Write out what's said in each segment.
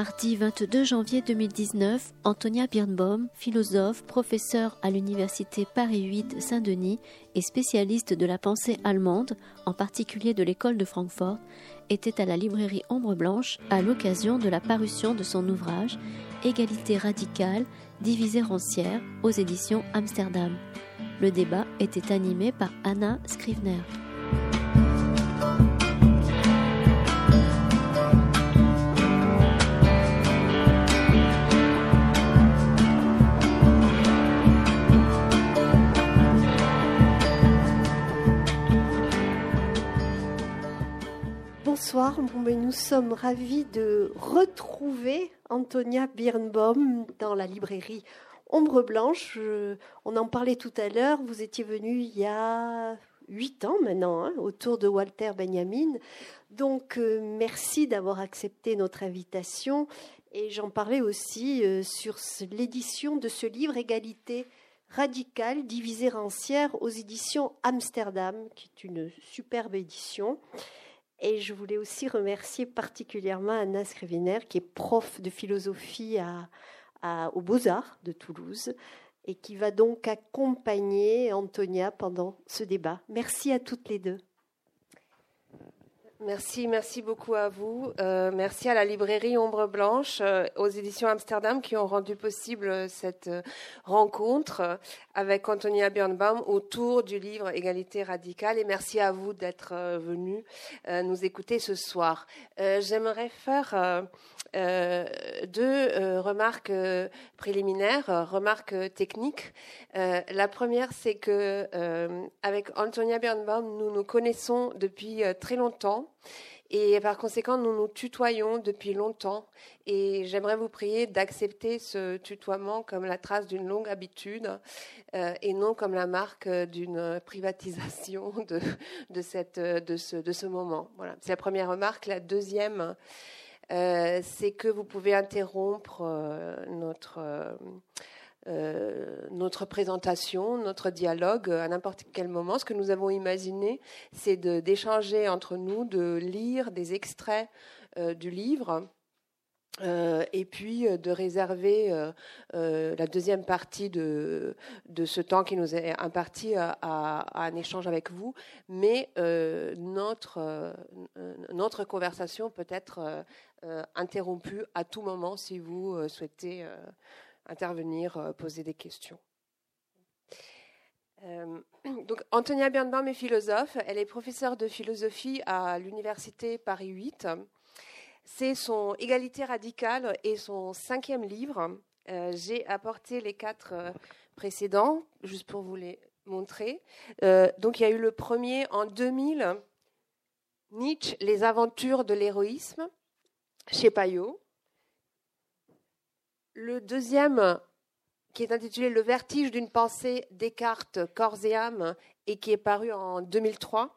Mardi 22 janvier 2019, Antonia Birnbaum, philosophe, professeure à l'Université Paris 8 Saint-Denis et spécialiste de la pensée allemande, en particulier de l'école de Francfort, était à la librairie Ombre Blanche à l'occasion de la parution de son ouvrage Égalité radicale, divisée rancière aux éditions Amsterdam. Le débat était animé par Anna Scrivener. Bonsoir, nous sommes ravis de retrouver Antonia Birnbaum dans la librairie Ombre Blanche. on en parlait tout à l'heure, vous étiez venu il y a huit ans maintenant, hein, autour de Walter Benjamin. Donc euh, merci d'avoir accepté notre invitation. Et j'en parlais aussi euh, sur l'édition de ce livre Égalité radicale, divisée rancière aux éditions Amsterdam, qui est une superbe édition. Et je voulais aussi remercier particulièrement Anna Scriviner, qui est prof de philosophie aux Beaux-Arts de Toulouse et qui va donc accompagner Antonia pendant ce débat. Merci à toutes les deux. Merci, merci beaucoup à vous. Euh, merci à la librairie Ombre Blanche, euh, aux éditions Amsterdam qui ont rendu possible cette euh, rencontre avec Antonia Birnbaum autour du livre Égalité radicale. Et merci à vous d'être venus nous écouter ce soir. J'aimerais faire deux remarques préliminaires, remarques techniques. la première, c'est que avec Antonia Birnbaum, nous nous connaissons depuis très longtemps. Et par conséquent, nous nous tutoyons depuis longtemps. Et j'aimerais vous prier d'accepter ce tutoiement comme la trace d'une longue habitude euh, et non comme la marque d'une privatisation de, de, cette, de, ce, de ce moment. Voilà. C'est la première remarque. La deuxième, euh, c'est que vous pouvez interrompre euh, notre euh, notre présentation, notre dialogue à n'importe quel moment. Ce que nous avons imaginé, c'est d'échanger entre nous, de lire des extraits euh, du livre. Euh, et puis de réserver la deuxième partie de, ce temps qui nous est imparti à, un échange avec vous. Mais notre conversation peut être interrompue à tout moment si vous souhaitez intervenir, euh, poser des questions. Euh, donc, Antonia Birnbaum est philosophe. Elle est professeure de philosophie à l'université Paris 8. C'est son Égalité radicale et son cinquième livre. Euh, j'ai apporté les quatre précédents, juste pour vous les montrer. donc, il y a eu le premier en 2000, Nietzsche, Les aventures de l'héroïsme, chez Payot. Le deuxième, qui est intitulé Le vertige d'une pensée Descartes, corps et âme, et qui est paru en 2003.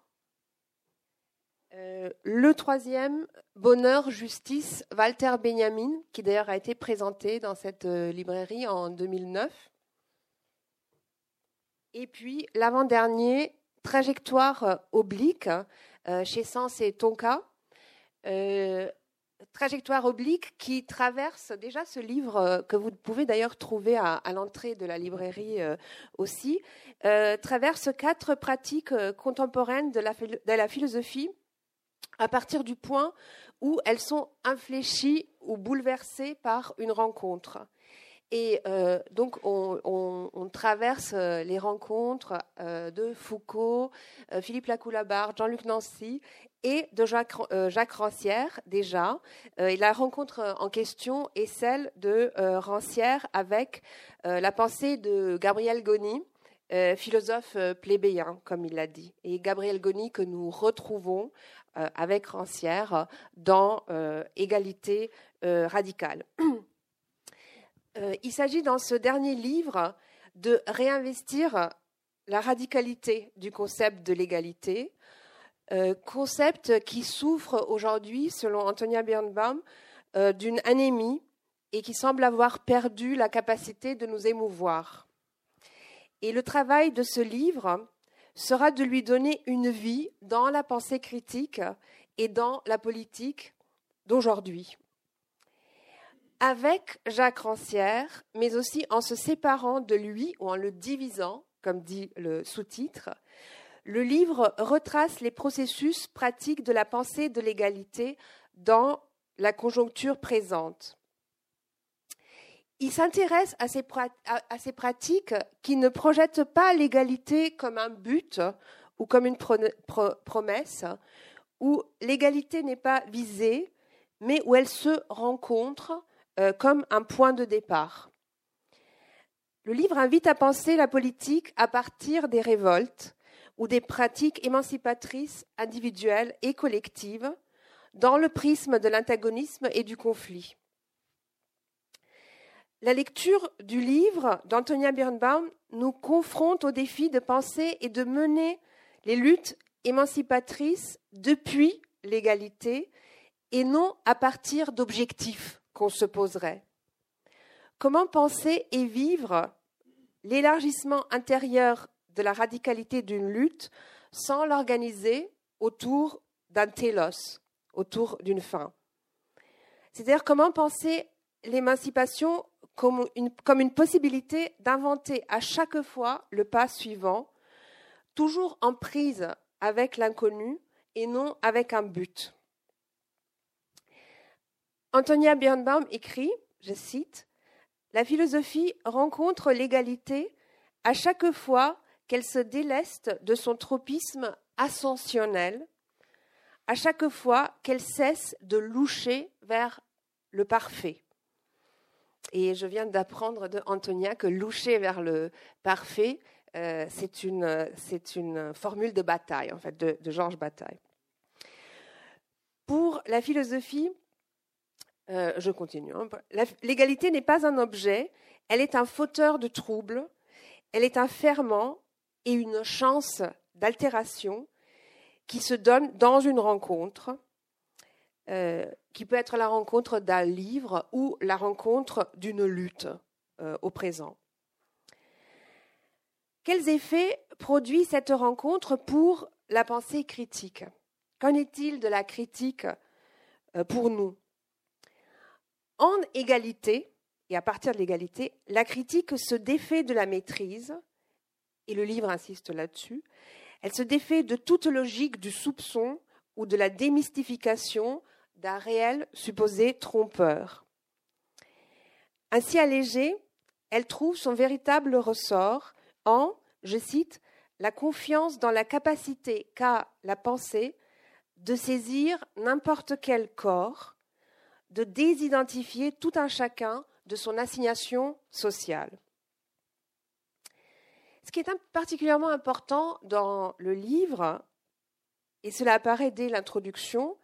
Euh, le troisième, Bonheur, Justice, Walter Benjamin, qui d'ailleurs a été présenté dans cette euh, librairie en 2009. Et puis l'avant-dernier, Trajectoire oblique, euh, chez Sens et Tonka trajectoire oblique qui traverse déjà ce livre euh, que vous pouvez d'ailleurs trouver à, l'entrée de la librairie euh, aussi, euh, traverse quatre pratiques contemporaines de la, de la, philosophie à partir du point où elles sont infléchies ou bouleversées par une rencontre. Et donc, on, traverse les rencontres de Foucault, Philippe Lacoulabarde, Jean-Luc Nancy, et de Jacques, euh, Rancière déjà. Euh, et la rencontre en question est celle de euh, Rancière avec la pensée de Gabriel Goni, philosophe plébéien, comme il l'a dit. Et Gabriel Goni que nous retrouvons avec Rancière dans Égalité radicale. il s'agit dans ce dernier livre de réinvestir la radicalité du concept de l'égalité euh, concept qui souffre aujourd'hui, selon Antonia Birnbaum, euh, d'une anémie et qui semble avoir perdu la capacité de nous émouvoir. Et le travail de ce livre sera de lui donner une vie dans la pensée critique et dans la politique d'aujourd'hui. Avec Jacques Rancière, mais aussi en se séparant de lui ou en le divisant, comme dit le sous-titre, le livre retrace les processus pratiques de la pensée de l'égalité dans la conjoncture présente. Il s'intéresse à, ces pratiques qui ne projettent pas l'égalité comme un but ou comme une promesse, où l'égalité n'est pas visée, mais où elle se rencontre euh, comme un point de départ. Le livre invite à penser la politique à partir des révoltes ou des pratiques émancipatrices individuelles et collectives dans le prisme de l'antagonisme et du conflit. La lecture du livre d'Antonia Birnbaum nous confronte au défi de penser et de mener les luttes émancipatrices depuis l'égalité et non à partir d'objectifs qu'on se poserait. Comment penser et vivre l'élargissement intérieur de la radicalité d'une lutte sans l'organiser autour d'un télos, autour d'une fin? C'est-à-dire comment penser l'émancipation comme une, comme une possibilité d'inventer à chaque fois le pas suivant, toujours en prise avec l'inconnu et non avec un but? Antonia Birnbaum écrit, je cite, La philosophie rencontre l'égalité à chaque fois qu'elle se déleste de son tropisme ascensionnel à chaque fois qu'elle cesse de loucher vers le parfait. Et je viens d'apprendre de Antonia que loucher vers le parfait, euh, c'est une, une, formule de bataille, en fait, de, Georges Bataille. Pour la philosophie, euh, je continue. Hein. L'égalité n'est pas un objet, elle est un fauteur de troubles, elle est un ferment et une chance d'altération qui se donne dans une rencontre, euh, qui peut être la rencontre d'un livre ou la rencontre d'une lutte euh, au présent. Quels effets produit cette rencontre pour la pensée critique? Qu'en est-il de la critique pour nous? En égalité, et à partir de l'égalité, la critique se défait de la maîtrise et le livre insiste là-dessus, elle se défait de toute logique du soupçon ou de la démystification d'un réel supposé trompeur. Ainsi allégée, elle trouve son véritable ressort en, je cite, la confiance dans la capacité qu'a la pensée de saisir n'importe quel corps, de désidentifier tout un chacun de son assignation sociale. Ce qui est particulièrement important dans le livre, et cela apparaît dès l'introduction,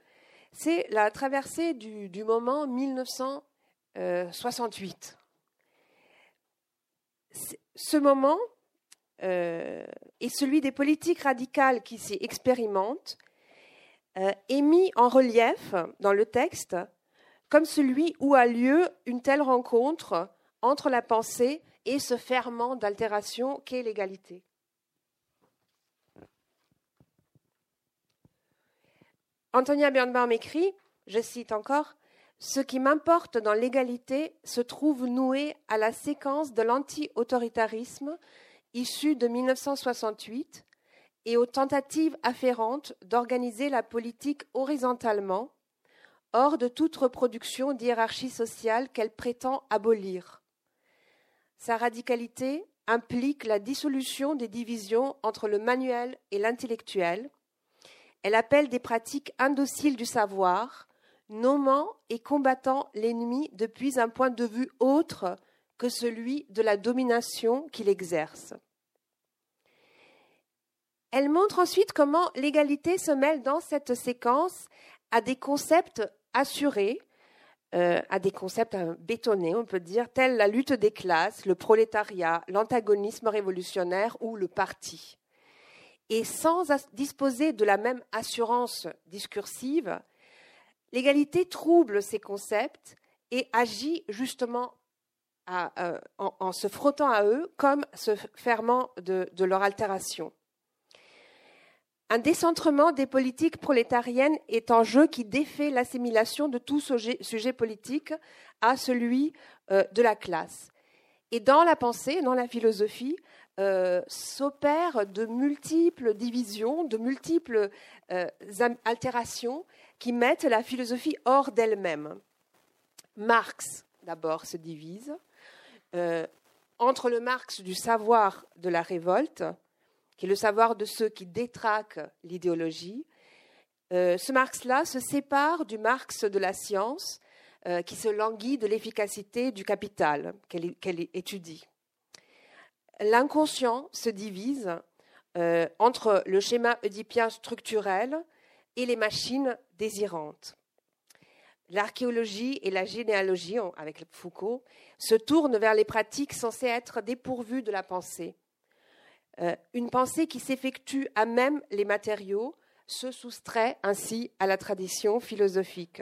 c'est la traversée du, moment 1968. Ce moment euh, est celui des politiques radicales qui s'y expérimentent, euh, est mis en relief dans le texte comme celui où a lieu une telle rencontre entre la pensée et ce ferment d'altération qu'est l'égalité. Antonia Birnbaum écrit, je cite encore, Ce qui m'importe dans l'égalité se trouve noué à la séquence de l'anti-autoritarisme issue de 1968 et aux tentatives afférentes d'organiser la politique horizontalement, hors de toute reproduction d'hierarchie sociale qu'elle prétend abolir. Sa radicalité implique la dissolution des divisions entre le manuel et l'intellectuel. Elle appelle des pratiques indociles du savoir, nommant et combattant l'ennemi depuis un point de vue autre que celui de la domination qu'il exerce. Elle montre ensuite comment l'égalité se mêle dans cette séquence à des concepts assurés, euh, à des concepts bétonnés, on peut dire, tels la lutte des classes, le prolétariat, l'antagonisme révolutionnaire ou le parti. Et sans disposer de la même assurance discursive, l'égalité trouble ces concepts et agit justement euh, en, se frottant à eux comme se fermant de leur altération. Un décentrement des politiques prolétariennes est un jeu qui défait l'assimilation de tout sujet, politique à celui euh, de la classe. Et dans la pensée, dans la philosophie, euh, s'opèrent de multiples divisions, de multiples euh, altérations qui mettent la philosophie hors d'elle-même. Marx, d'abord, se divise entre le Marx du savoir de la révolte, qui est le savoir de ceux qui détraquent l'idéologie, euh, ce Marx-là se sépare du Marx de la science, euh, qui se languit de l'efficacité du capital qu'elle étudie. L'inconscient se divise euh, entre le schéma oedipien structurel et les machines désirantes. L'archéologie et la généalogie, avec Foucault, se tournent vers les pratiques censées être dépourvues de la pensée. Euh, une pensée qui s'effectue à même les matériaux se soustrait ainsi à la tradition philosophique.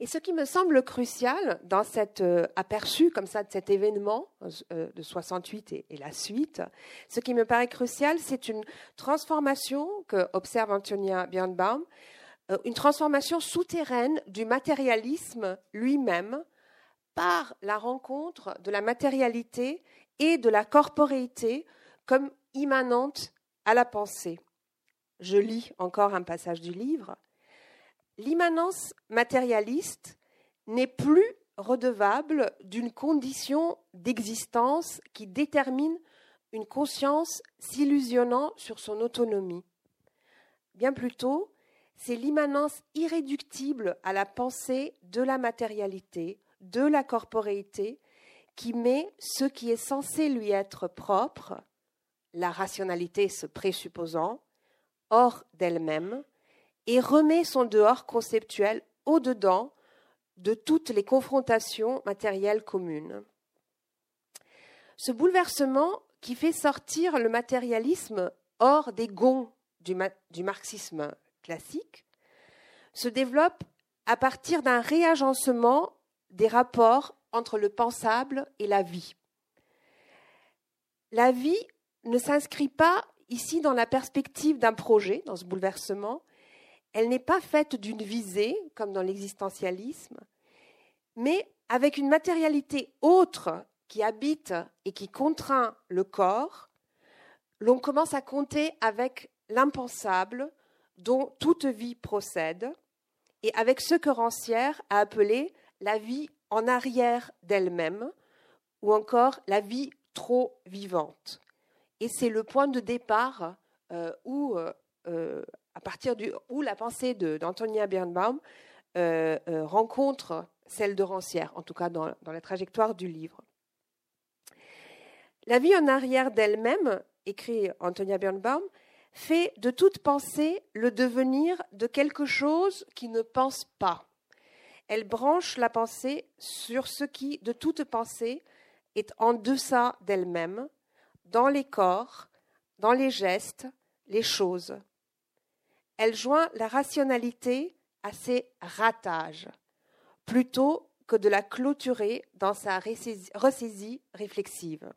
Et ce qui me semble crucial dans cet euh, aperçu comme ça de cet événement euh, de 68 et, la suite, ce qui me paraît crucial, c'est une transformation que observe Antonia Birnbaum une transformation souterraine du matérialisme lui-même par la rencontre de la matérialité et de la corporéité comme immanente à la pensée. Je lis encore un passage du livre. L'immanence matérialiste n'est plus redevable d'une condition d'existence qui détermine une conscience s'illusionnant sur son autonomie. Bien plutôt, c'est l'immanence irréductible à la pensée de la matérialité, de la corporéité, qui met ce qui est censé lui être propre, la rationalité se présupposant, hors d'elle-même, et remet son dehors conceptuel au-dedans de toutes les confrontations matérielles communes. Ce bouleversement qui fait sortir le matérialisme hors des gonds du, marxisme classique, se développe à partir d'un réagencement des rapports entre le pensable et la vie. La vie ne s'inscrit pas ici dans la perspective d'un projet, dans ce bouleversement. Elle n'est pas faite d'une visée, comme dans l'existentialisme, mais avec une matérialité autre qui habite et qui contraint le corps, l'on commence à compter avec l'impensable, dont toute vie procède, et avec ce que Rancière a appelé la vie en arrière d'elle-même, ou encore la vie trop vivante. Et c'est le point de départ euh, où, euh, euh, à partir du, où la pensée d'Antonia Birnbaum rencontre celle de Rancière, en tout cas dans, dans la trajectoire du livre. La vie en arrière d'elle-même, écrit Antonia Birnbaum, fait de toute pensée le devenir de quelque chose qui ne pense pas. Elle branche la pensée sur ce qui, de toute pensée, est en deçà d'elle-même, dans les corps, dans les gestes, les choses. Elle joint la rationalité à ses ratages, plutôt que de la clôturer dans sa ressaisie réflexive.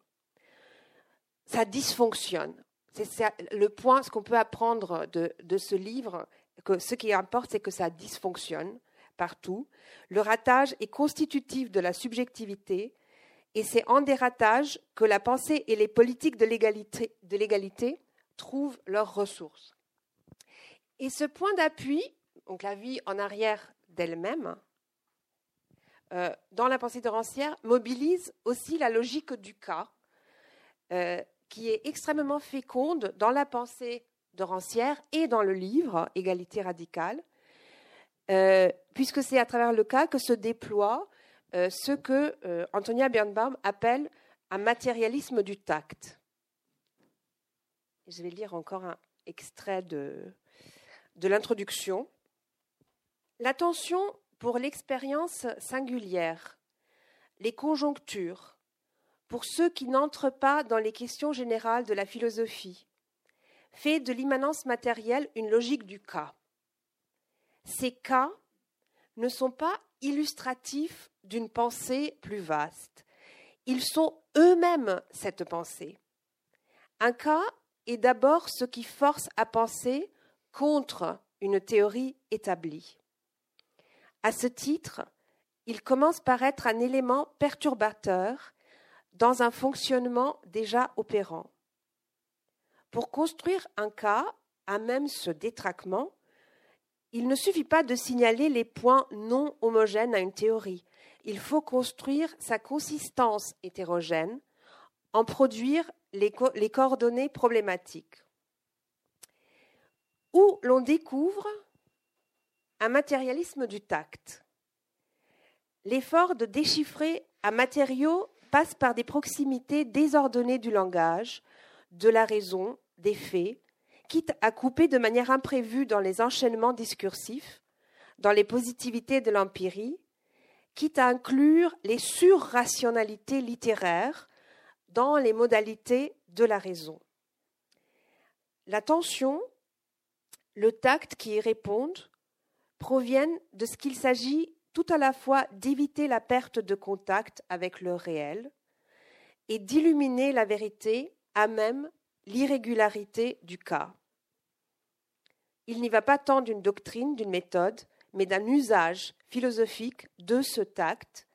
Ça dysfonctionne. C'est le point, ce qu'on peut apprendre de, ce livre, que ce qui importe, c'est que ça dysfonctionne partout. Le ratage est constitutif de la subjectivité et c'est en des ratages que la pensée et les politiques de l'égalité trouvent leurs ressources. Et ce point d'appui, donc la vie en arrière d'elle-même, euh, dans la pensée de Rancière, mobilise aussi la logique du cas. Euh, qui est extrêmement féconde dans la pensée de Rancière et dans le livre Égalité radicale, euh, puisque c'est à travers le cas que se déploie euh, ce que euh, Antonia Birnbaum appelle un matérialisme du tact. Je vais lire encore un extrait de, de l'introduction. L'attention pour l'expérience singulière, les conjonctures, pour ceux qui n'entrent pas dans les questions générales de la philosophie, fait de l'immanence matérielle une logique du cas. Ces cas ne sont pas illustratifs d'une pensée plus vaste. Ils sont eux-mêmes cette pensée. Un cas est d'abord ce qui force à penser contre une théorie établie. À ce titre, il commence par être un élément perturbateur dans un fonctionnement déjà opérant. Pour construire un cas à même ce détraquement, il ne suffit pas de signaler les points non homogènes à une théorie. Il faut construire sa consistance hétérogène, en produire les, coordonnées problématiques. Où l'on découvre un matérialisme du tact. L'effort de déchiffrer un matériau passe par des proximités désordonnées du langage, de la raison, des faits, quitte à couper de manière imprévue dans les enchaînements discursifs, dans les positivités de l'empirie, quitte à inclure les surrationalités littéraires dans les modalités de la raison. La tension, le tact qui y répondent, proviennent de ce qu'il s'agit tout à la fois d'éviter la perte de contact avec le réel et d'illuminer la vérité à même l'irrégularité du cas. Il n'y va pas tant d'une doctrine, d'une méthode, mais d'un usage philosophique de ce tact,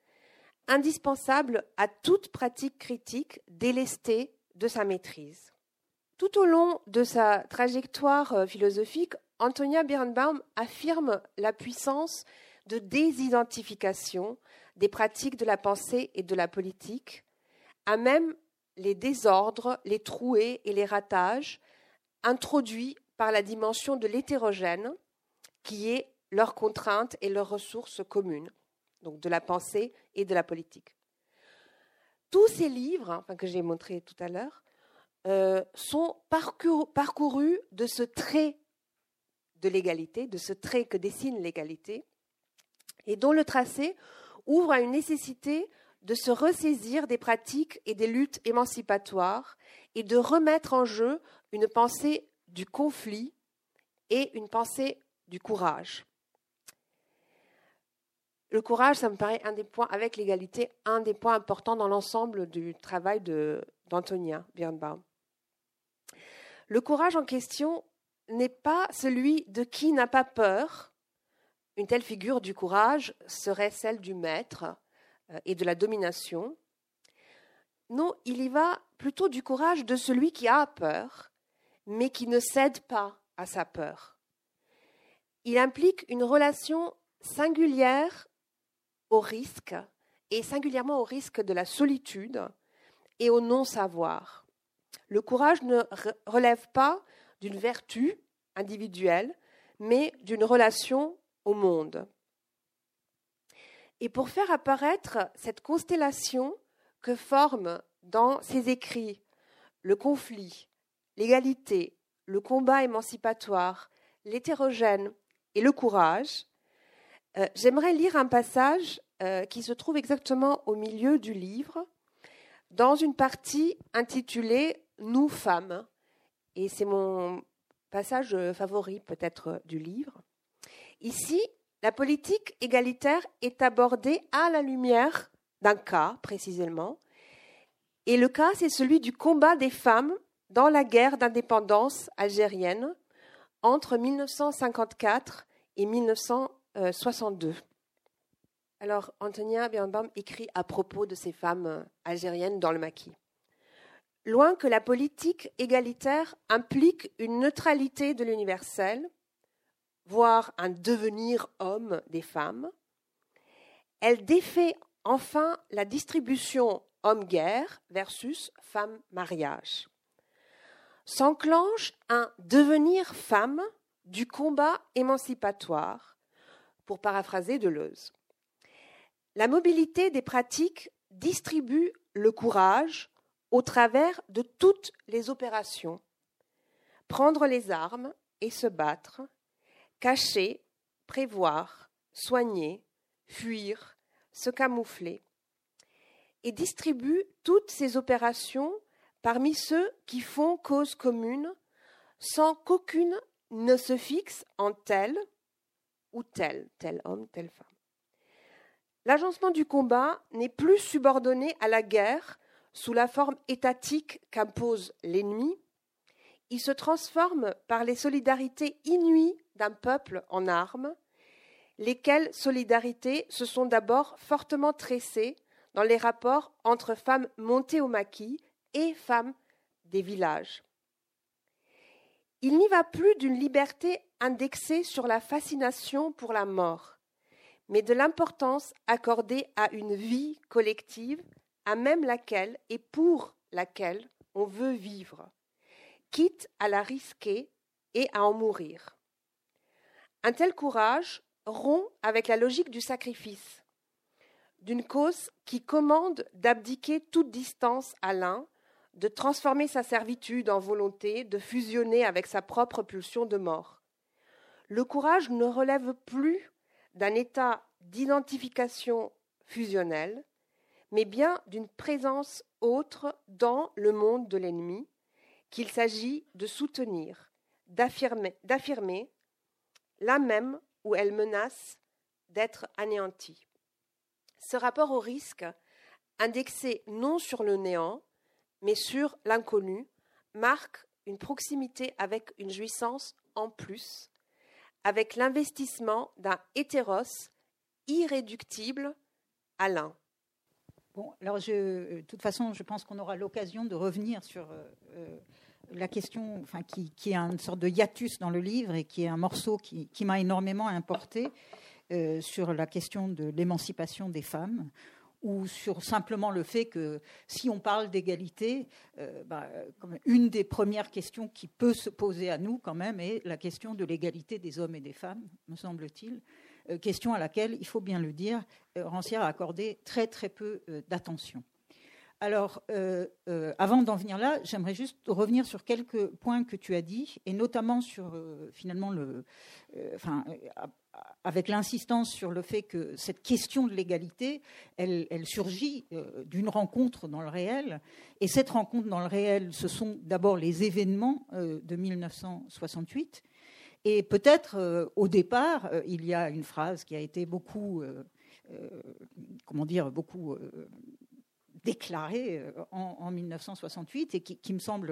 indispensable à toute pratique critique délestée de sa maîtrise. Tout au long de sa trajectoire euh, philosophique, Antonia Birnbaum affirme la puissance de désidentification des pratiques de la pensée et de la politique, à même les désordres, les trouées et les ratages introduits par la dimension de l'hétérogène, qui est leur contrainte et leurs ressources communes, donc de la pensée et de la politique. Tous ces livres, que j'ai montrés tout à l'heure, euh, sont parcourus de ce trait de l'égalité, de ce trait que dessine l'égalité, et dont le tracé ouvre à une nécessité de se ressaisir des pratiques et des luttes émancipatoires et de remettre en jeu une pensée du conflit et une pensée du courage. Le courage, ça me paraît un des points, avec l'égalité, un des points importants dans l'ensemble du travail d'Antonia Birnbaum. Le courage en question n'est pas celui de qui n'a pas peur. Une telle figure du courage serait celle du maître et de la domination. Non, il y va plutôt du courage de celui qui a peur, mais qui ne cède pas à sa peur. Il implique une relation singulière au risque, et singulièrement au risque de la solitude et au non-savoir. Le courage ne relève pas d'une vertu individuelle, mais d'une relation au monde. Et pour faire apparaître cette constellation que forment dans ses écrits le conflit, l'égalité, le combat émancipatoire, l'hétérogène et le courage, euh, j'aimerais lire un passage euh, qui se trouve exactement au milieu du livre, dans une partie intitulée Nous femmes. Et c'est mon passage favori peut-être du livre. Ici, la politique égalitaire est abordée à la lumière d'un cas précisément. Et le cas, c'est celui du combat des femmes dans la guerre d'indépendance algérienne entre 1954 et 1962. Alors, Antonia Birnbaum écrit à propos de ces femmes algériennes dans le maquis. Loin que la politique égalitaire implique une neutralité de l'universel, voire un devenir homme des femmes, elle défait enfin la distribution homme-guerre versus femme-mariage. S'enclenche un devenir femme du combat émancipatoire, pour paraphraser Deleuze. La mobilité des pratiques distribue le courage au travers de toutes les opérations. Prendre les armes et se battre, cacher, prévoir, soigner, fuir, se camoufler, et distribue toutes ces opérations parmi ceux qui font cause commune sans qu'aucune ne se fixe en tel ou tel, tel homme, telle femme. L'agencement du combat n'est plus subordonné à la guerre sous la forme étatique qu'impose l'ennemi, il se transforme par les solidarités inouïes d'un peuple en armes, lesquelles solidarités se sont d'abord fortement tressées dans les rapports entre femmes montées au maquis et femmes des villages. Il n'y va plus d'une liberté indexée sur la fascination pour la mort, mais de l'importance accordée à une vie collective, à même laquelle et pour laquelle on veut vivre, quitte à la risquer et à en mourir. Un tel courage rompt avec la logique du sacrifice, d'une cause qui commande d'abdiquer toute distance à l'un, de transformer sa servitude en volonté, de fusionner avec sa propre pulsion de mort. Le courage ne relève plus d'un état d'identification fusionnelle, mais bien d'une présence autre dans le monde de l'ennemi qu'il s'agit de soutenir, d'affirmer, là même où elle menace d'être anéantie. Ce rapport au risque, indexé non sur le néant, mais sur l'inconnu, marque une proximité avec une jouissance en plus, avec l'investissement d'un hétéros irréductible à l'un. Bon, alors je, de toute façon, je pense qu'on aura l'occasion de revenir sur euh, euh, la question, enfin, qui, est une sorte de hiatus dans le livre et qui est un morceau qui, m'a énormément importé euh, sur la question de l'émancipation des femmes ou sur simplement le fait que si on parle d'égalité, euh, bah, une des premières questions qui peut se poser à nous quand même est la question de l'égalité des hommes et des femmes, me semble-t-il, euh, question à laquelle, il faut bien le dire, Rancière a accordé très très peu d'attention. Alors, avant d'en venir là, j'aimerais juste revenir sur quelques points que tu as dit, et notamment sur finalement le, avec l'insistance sur le fait que cette question de l'égalité, elle, surgit euh, d'une rencontre dans le réel. Et cette rencontre dans le réel, ce sont d'abord les événements euh, de 1968. Et peut-être euh, au départ, il y a une phrase qui a été beaucoup, comment dire, beaucoup déclarée euh, en, 1968 et qui, me semble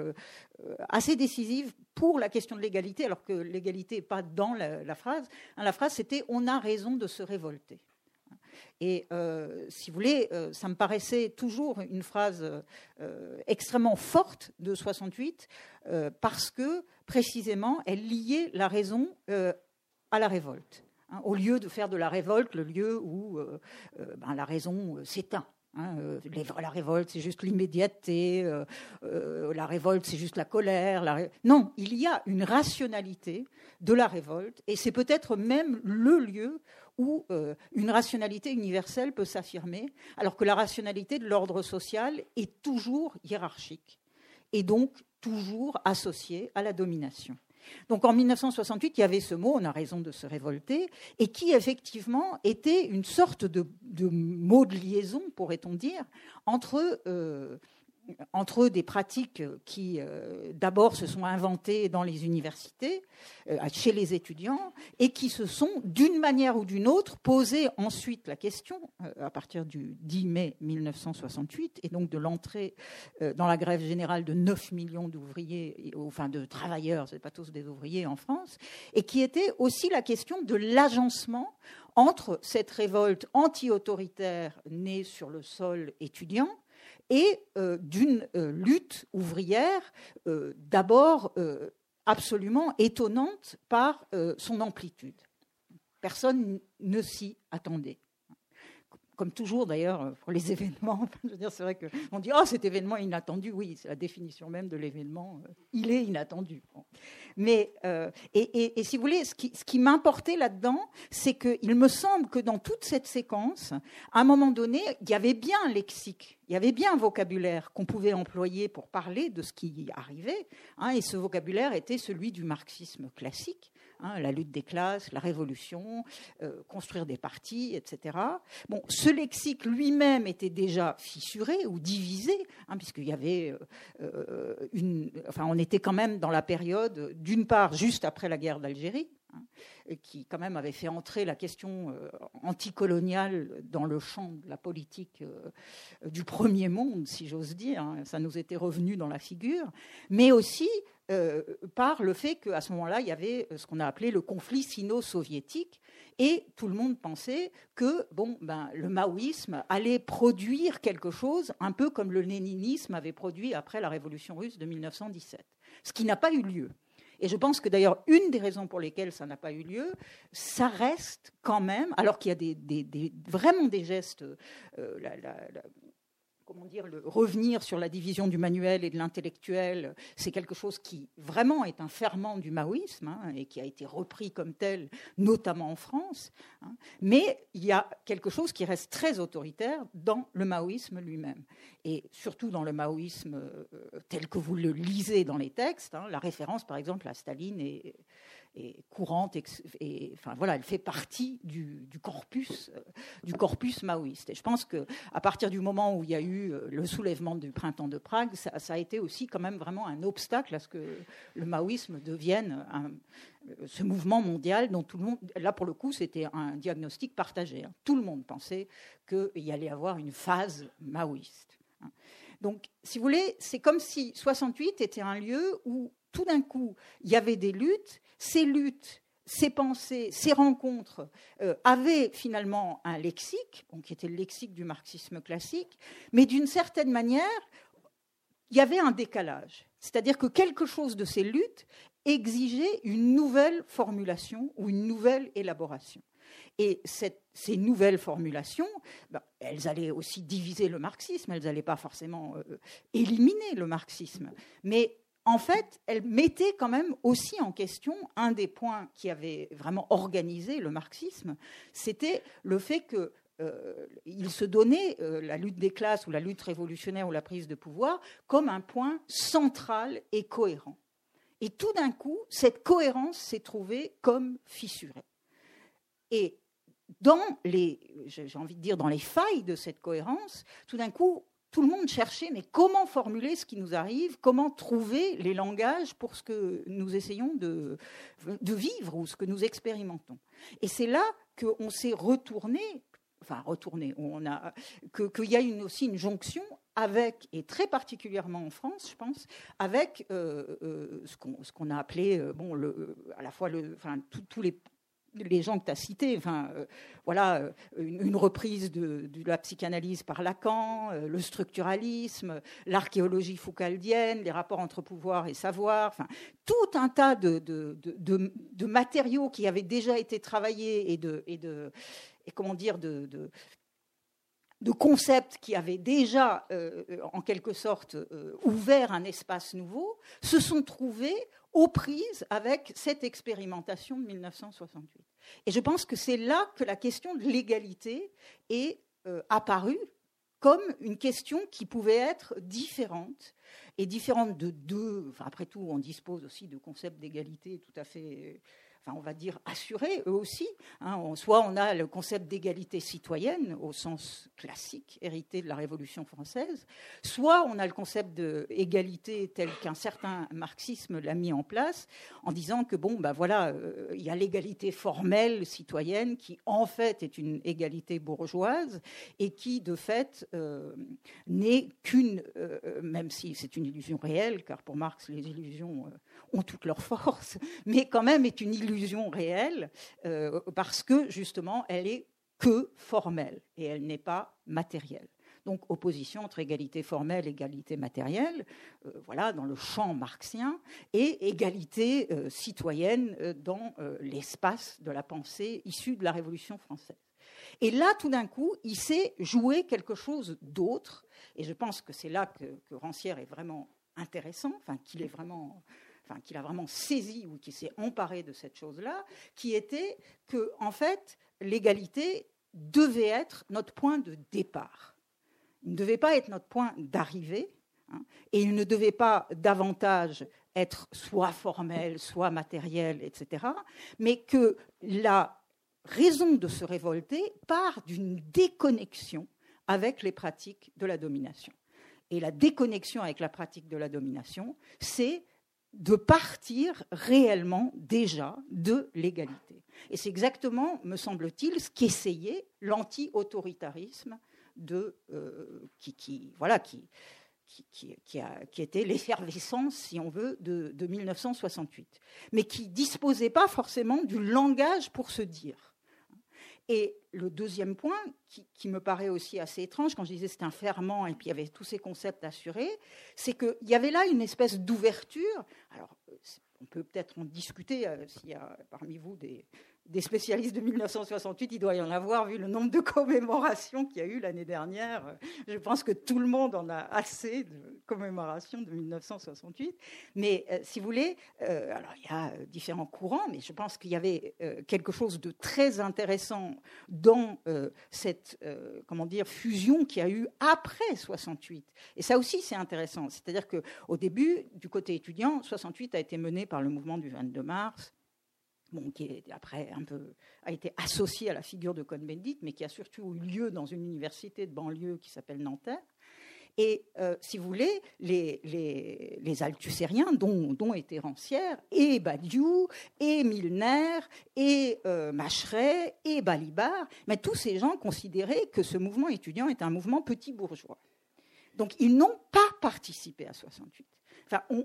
euh, assez décisive pour la question de l'égalité, alors que l'égalité n'est pas dans la, phrase. Hein, la phrase, c'était On a raison de se révolter. Et euh, si vous voulez, ça me paraissait toujours une phrase extrêmement forte de 68, parce que précisément, elle liait la raison à la révolte. Hein, au lieu de faire de la révolte le lieu où ben, la raison s'éteint. Hein, euh, la révolte, c'est juste l'immédiateté, euh, euh, la révolte, c'est juste la colère. Non, il y a une rationalité de la révolte, et c'est peut-être même le lieu où une rationalité universelle peut s'affirmer, alors que la rationalité de l'ordre social est toujours hiérarchique, et donc toujours associée à la domination. Donc en 1968, il y avait ce mot, on a raison de se révolter, et qui effectivement était une sorte de, mot de liaison, pourrait-on dire, entre euh, entre des pratiques qui, euh, d'abord, se sont inventées dans les universités, euh, chez les étudiants, et qui se sont, d'une manière ou d'une autre, posé ensuite la question, euh, à partir du 10 mai 1968, et donc de l'entrée dans la grève générale de 9 millions d'ouvriers, enfin de travailleurs, ce pas tous des ouvriers en France, et qui était aussi la question de l'agencement entre cette révolte anti-autoritaire née sur le sol étudiant, et euh, d'une euh, lutte ouvrière euh, d'abord absolument étonnante par son amplitude. Personne ne s'y attendait comme toujours d'ailleurs pour les événements. Je c'est vrai qu'on dit oh cet événement inattendu. Oui, c'est la définition même de l'événement. Il est inattendu. Mais et, si vous voulez, ce qui, ce qui m'importait là-dedans, c'est qu'il me semble que dans toute cette séquence, à un moment donné, il y avait bien un lexique il y avait bien un vocabulaire qu'on pouvait employer pour parler de ce qui arrivait, hein, et ce vocabulaire était celui du marxisme classique, hein, la lutte des classes, la révolution, euh, construire des partis, etc. Bon, ce lexique lui-même était déjà fissuré ou divisé, hein, puisqu'il y avait euh, une, enfin, on était quand même dans la période, d'une part, juste après la guerre d'Algérie, qui quand même avait fait entrer la question euh, anticoloniale dans le champ de la politique euh, du premier monde, si j'ose dire. Hein. ça nous était revenu dans la figure, mais aussi euh, par le fait qu'à ce moment-là, il y avait ce qu'on a appelé le conflit sino-soviétique, et tout le monde pensait que bon, ben, le maoïsme allait produire quelque chose, un peu comme le léninisme avait produit après la révolution russe de 1917, ce qui n'a pas eu lieu. Et je pense que d'ailleurs, une des raisons pour lesquelles ça n'a pas eu lieu, ça reste quand même, alors qu'il y a vraiment des gestes, euh, comment dire, le revenir sur la division du manuel et de l'intellectuel, c'est quelque chose qui vraiment est un ferment du maoïsme hein, et qui a été repris comme tel, notamment en France. Hein. Mais il y a quelque chose qui reste très autoritaire dans le maoïsme lui-même. Et surtout dans le maoïsme euh, tel que vous le lisez dans les textes, hein, la référence par exemple à Staline est est courante et, enfin voilà, elle fait partie du, corpus euh, du corpus maoïste. Et je pense que à partir du moment où il y a eu euh, le soulèvement du printemps de Prague, ça, a été aussi quand même vraiment un obstacle à ce que le maoïsme devienne euh, ce mouvement mondial dont tout le monde, là pour le coup, c'était un diagnostic partagé. Hein. Tout le monde pensait qu'il y allait avoir une phase maoïste. Hein. Donc, si vous voulez, c'est comme si 68 était un lieu où tout d'un coup, il y avait des luttes ces luttes, ces pensées, ces rencontres euh, avaient finalement un lexique, qui était le lexique du marxisme classique, mais d'une certaine manière, il y avait un décalage. C'est-à-dire que quelque chose de ces luttes exigeait une nouvelle formulation ou une nouvelle élaboration. Et ces nouvelles formulations, ben, elles allaient aussi diviser le marxisme, elles n'allaient pas forcément euh, éliminer le marxisme, mais en fait, elle mettait quand même aussi en question un des points qui avait vraiment organisé le marxisme, c'était le fait qu'il euh, se donnait euh, la lutte des classes ou la lutte révolutionnaire ou la prise de pouvoir comme un point central et cohérent. Et tout d'un coup, cette cohérence s'est trouvée comme fissurée. Et dans les, j'ai envie de dire, dans les failles de cette cohérence, tout d'un coup, tout le monde cherchait, mais comment formuler ce qui nous arrive, comment trouver les langages pour ce que nous essayons de, vivre ou ce que nous expérimentons. Et c'est là qu'on s'est retourné, enfin retourné, qu'il y a une, aussi une jonction avec, et très particulièrement en France, je pense, avec euh, euh, ce qu'on a appelé, euh, bon, le, à la fois le, enfin, tous les les gens que tu as cités, euh, voilà, euh, une, reprise de, la psychanalyse par Lacan, euh, le structuralisme, l'archéologie foucaldienne, les rapports entre pouvoir et savoir, enfin, tout un tas de, matériaux qui avaient déjà été travaillés et de, comment dire, de concepts qui avaient déjà, en quelque sorte, ouvert un espace nouveau, se sont trouvés aux prises avec cette expérimentation de 1968. Et je pense que c'est là que la question de l'égalité est euh, apparue comme une question qui pouvait être différente et différente de deux. après tout, on dispose aussi de concepts d'égalité tout à fait on va dire, assurés, eux aussi. Hein. Soit on a le concept d'égalité citoyenne, au sens classique, hérité de la Révolution française, soit on a le concept d'égalité tel qu'un certain marxisme l'a mis en place, en disant que, bon, ben voilà, euh, il y a l'égalité formelle citoyenne qui, en fait, est une égalité bourgeoise et qui, de fait, euh, n'est qu'une, euh, même si c'est une illusion réelle, car pour Marx, les illusions ont toute leur force, mais quand même est une illusion réelle euh, parce que justement elle est que formelle et elle n'est pas matérielle. Donc opposition entre égalité formelle et égalité matérielle, euh, voilà, dans le champ marxien, et égalité euh, citoyenne dans l'espace de la pensée issue de la Révolution française. Et là, tout d'un coup, il s'est joué quelque chose d'autre, et je pense que c'est là que, que Rancière est vraiment intéressant, enfin qu'il est vraiment qu'il a vraiment saisi ou qui s'est emparé de cette chose-là, qui était que, en fait, l'égalité devait être notre point de départ. Il ne devait pas être notre point d'arrivée, hein, et il ne devait pas davantage être soit formel, soit matériel, etc., mais que la raison de se révolter part d'une déconnexion avec les pratiques de la domination. Et la déconnexion avec la pratique de la domination, c'est de partir réellement déjà de l'égalité. Et c'est exactement, me semble-t-il, ce qu'essayait l'anti-autoritarisme de, euh, qui, qui, voilà, qui, qui, était l'effervescence, si on veut, de, de 1968, mais qui disposait pas forcément du langage pour se dire. Et le deuxième point, qui, me paraît aussi assez étrange, quand je disais c'est un ferment et puis il y avait tous ces concepts assurés, c'est qu'il y avait là une espèce d'ouverture. Alors, on peut peut-être en discuter euh, s'il y a parmi vous des, des spécialistes de 1968, il doit y en avoir, vu le nombre de commémorations qu'il y a eu l'année dernière. Je pense que tout le monde en a assez de commémorations de 1968. Mais euh, si vous voulez, euh, alors il y a différents courants, mais je pense qu'il y avait euh, quelque chose de très intéressant dans cette comment dire, fusion qui a eu après 68. Et ça aussi, c'est intéressant. C'est-à-dire qu'au début, du côté étudiant, 68 a été mené par le mouvement du 22 mars qui après un peu, a été associé à la figure de Cohn-Bendit, mais qui a surtout eu lieu dans une université de banlieue qui s'appelle Nanterre. Et euh, si vous voulez, les, les, dont, dont étaient Rancière, et Badiou, et Milner, et euh, Macheret, et Balibar, mais tous ces gens considéraient que ce mouvement étudiant est un mouvement petit bourgeois. Donc ils n'ont pas participé à 68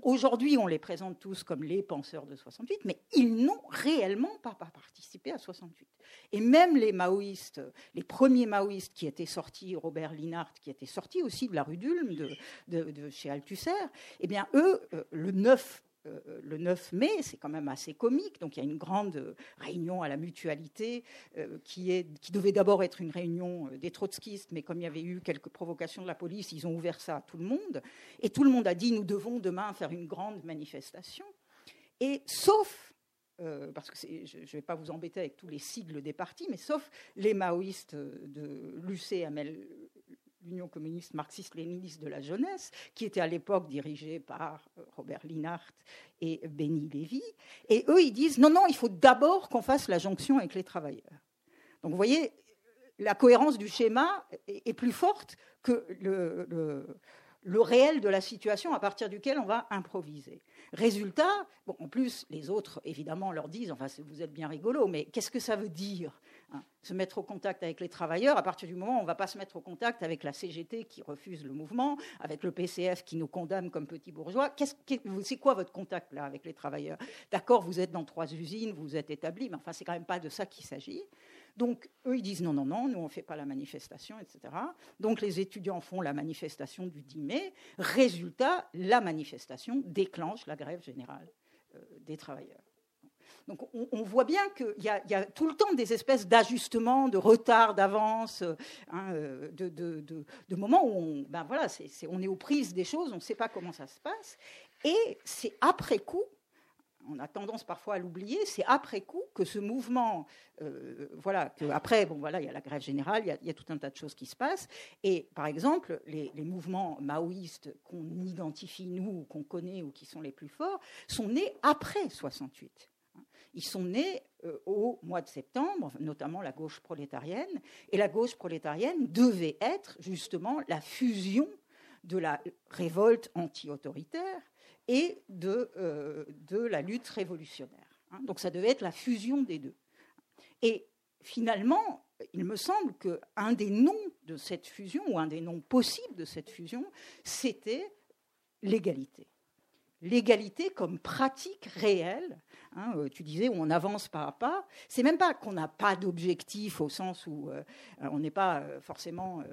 aujourd'hui, on les présente tous comme les penseurs de 68, mais ils n'ont réellement pas, participé à 68. Et même les maoïstes, les premiers maoïstes qui étaient sortis, Robert Linhart, qui était sorti aussi de la rue d'Ulm, de, chez Althusser, eh bien, eux, euh, le 9 euh, le 9 mai, c'est quand même assez comique. Donc il y a une grande réunion à la mutualité euh, qui, est, qui devait d'abord être une réunion euh, des trotskistes, mais comme il y avait eu quelques provocations de la police, ils ont ouvert ça à tout le monde. Et tout le monde a dit nous devons demain faire une grande manifestation. Et sauf parce que je ne vais pas vous embêter avec tous les sigles des partis, mais sauf les maoïstes de l'UCML, l'Union communiste marxiste-léniniste de la jeunesse, qui était à l'époque dirigée par euh, Robert Linhart et Benny Lévy. Et eux, ils disent non, non, il faut d'abord qu'on fasse la jonction avec les travailleurs. Donc vous voyez, la cohérence du schéma est plus forte que le, le, réel de la situation à partir duquel on va improviser. Résultat, bon, en plus, les autres, évidemment, leur disent, enfin, vous êtes bien rigolo, mais qu'est-ce que ça veut dire? Hein, se mettre au contact avec les travailleurs, à partir du moment où on ne va pas se mettre au contact avec la CGT qui refuse le mouvement, avec le PCF qui nous condamne comme petits bourgeois. c'est quoi votre contact là avec les travailleurs? D'accord, vous êtes dans trois usines, vous êtes établis, mais enfin, c'est quand même pas de ça qu'il s'agit. Donc, eux, ils disent non, non, non, nous, on ne fait pas la manifestation, etc. Donc, les étudiants font la manifestation du 10 mai. Résultat, la manifestation déclenche la grève générale euh, des travailleurs. Donc on, voit bien qu'il y, a tout le temps des espèces d'ajustements, de retard, d'avance, hein, euh, de, moments où on, ben voilà, on est aux prises des choses, on ne sait pas comment ça se passe. Et c'est après coup, on a tendance parfois à l'oublier, c'est après coup que ce mouvement, euh, voilà, que après, bon voilà, il y a la grève générale, il y, a, tout un tas de choses qui se passent. Et par exemple, les, les mouvements maoïstes qu'on identifie nous, qu'on connaît ou qui sont les plus forts, sont nés après 68. Ils sont nés euh, au mois de septembre, notamment la gauche prolétarienne, et la gauche prolétarienne devait être justement la fusion de la révolte anti-autoritaire et de, euh, la lutte révolutionnaire. Hein. Donc ça devait être la fusion des deux. Et finalement, il me semble qu'un des noms de cette fusion, ou un des noms possibles de cette fusion, c'était l'égalité. L'égalité comme pratique réelle Hein, euh, tu disais, on avance pas à pas. C'est même pas qu'on n'a pas d'objectif au sens où euh, on n'est pas euh, forcément,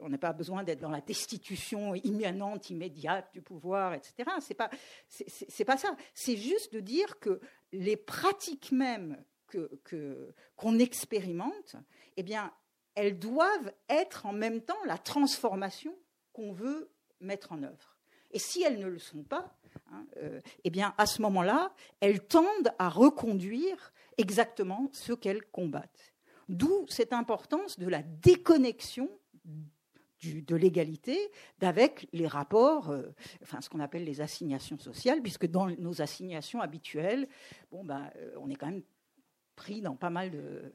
on n'a pas besoin d'être dans la destitution imminente, immédiate du pouvoir, etc. C'est pas, c'est pas ça. C'est juste de dire que les pratiques mêmes que qu'on expérimente, eh bien, elles doivent être en même temps la transformation qu'on veut mettre en œuvre. Et si elles ne le sont pas, Hein, euh, eh bien, à ce moment-là, elles tendent à reconduire exactement ce qu'elles combattent. D'où cette importance de la déconnexion de l'égalité d'avec les rapports, euh, enfin ce qu'on appelle les assignations sociales, puisque dans nos assignations habituelles, bon ben, on est quand même pris dans pas mal de,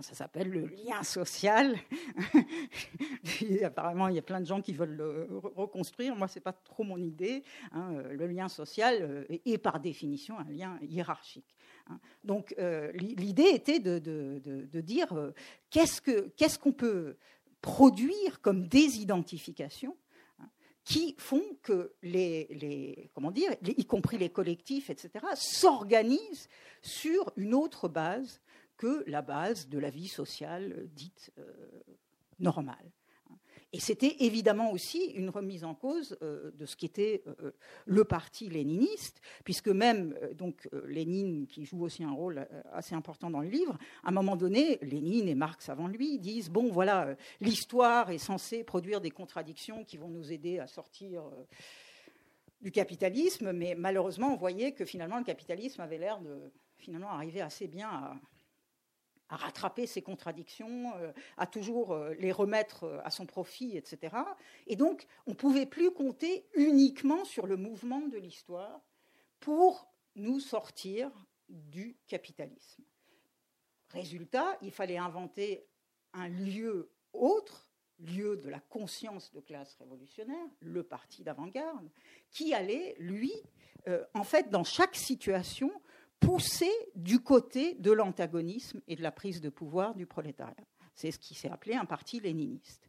Ça s'appelle le lien social. apparemment, il y a plein de gens qui veulent le reconstruire. Moi, ce n'est pas trop mon idée. Hein. Le lien social est par définition un lien hiérarchique. Hein. Donc, l'idée était de, de dire qu'est-ce qu'on peut produire comme désidentification qui font que les, comment dire, y compris les collectifs, etc., s'organisent sur une autre base que la base de la vie sociale dite euh, normale. Et c'était évidemment aussi une remise en cause euh, de ce qu'était euh, le parti léniniste, puisque même donc Lénine, qui joue aussi un rôle assez important dans le livre, à un moment donné, Lénine et Marx avant lui disent bon voilà, l'histoire est censée produire des contradictions qui vont nous aider à sortir du capitalisme, mais malheureusement on voyait que finalement le capitalisme avait l'air de finalement arriver assez bien à à rattraper ses contradictions, euh, à toujours euh, les remettre euh, à son profit, etc. Et donc, on ne pouvait plus compter uniquement sur le mouvement de l'histoire pour nous sortir du capitalisme. Résultat, il fallait inventer un lieu autre, lieu de la conscience de classe révolutionnaire, le parti d'avant-garde, qui allait, lui, en fait, dans chaque situation, poussé du côté de l'antagonisme et de la prise de pouvoir du prolétariat. C'est ce qui s'est appelé un parti léniniste.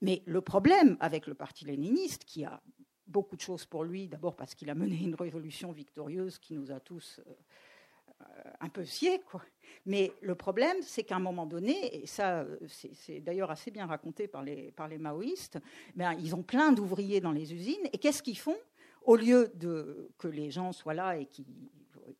Mais le problème avec le parti léniniste, qui a beaucoup de choses pour lui, d'abord parce qu'il a mené une révolution victorieuse qui nous a tous euh, un peu sciés, quoi. Mais le problème, c'est qu'à un moment donné, et ça, c'est d'ailleurs assez bien raconté par les, par les maoïstes, ben, ils ont plein d'ouvriers dans les usines, et qu'est-ce qu'ils font? Au lieu de que les gens soient là et qui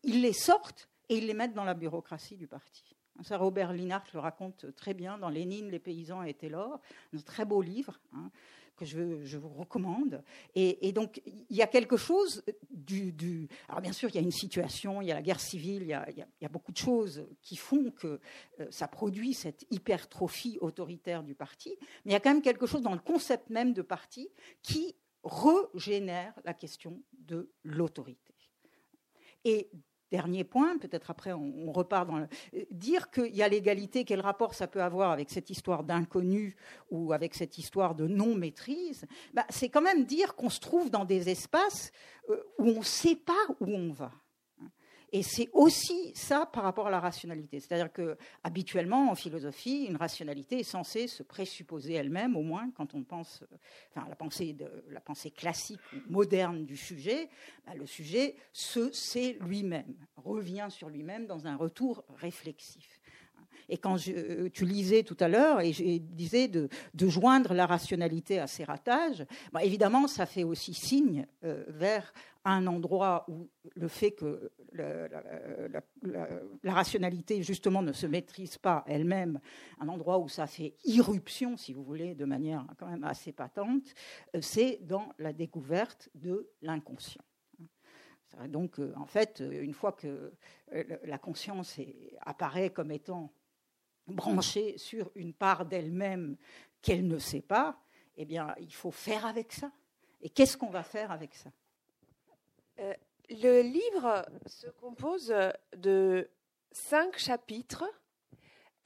ils les sortent et ils les mettent dans la bureaucratie du parti. Ça, Robert Linhart le raconte très bien dans Lénine, les paysans étaient l'or, un très beau livre hein, que je, vous recommande. Et, donc, il y a quelque chose du, Alors, bien sûr, il y a une situation, il y a la guerre civile, il y a, beaucoup de choses qui font que euh, ça produit cette hypertrophie autoritaire du parti, mais il y a quand même quelque chose dans le concept même de parti qui régénère la question de l'autorité. Et dernier point, peut-être après on, repart dans le... Dire qu'il y a l'égalité, quel rapport ça peut avoir avec cette histoire d'inconnu ou avec cette histoire de non-maîtrise, bah, c'est quand même dire qu'on se trouve dans des espaces euh, où on ne sait pas où on va. Et c'est aussi ça par rapport à la rationalité. C'est-à-dire que habituellement, en philosophie, une rationalité est censée se présupposer elle-même, au moins quand on pense, enfin, la pensée, de, la pensée classique ou moderne du sujet, bah, le sujet se sait lui-même, revient sur lui-même dans un retour réflexif. Et quand je, tu lisais tout à l'heure, et je disais de, joindre la rationalité à ces ratages, bah, évidemment, ça fait aussi signe euh, vers un endroit où le fait que la, rationalité, justement, ne se maîtrise pas elle-même, un endroit où ça fait irruption, si vous voulez, de manière quand même assez patente, euh, c'est dans la découverte de l'inconscient. Donc, euh, en fait, une fois que la conscience apparaît comme étant branchée sur une part d'elle-même qu'elle ne sait pas, eh bien, il faut faire avec ça. Et qu'est-ce qu'on va faire avec ça? Euh, Le livre se compose de cinq chapitres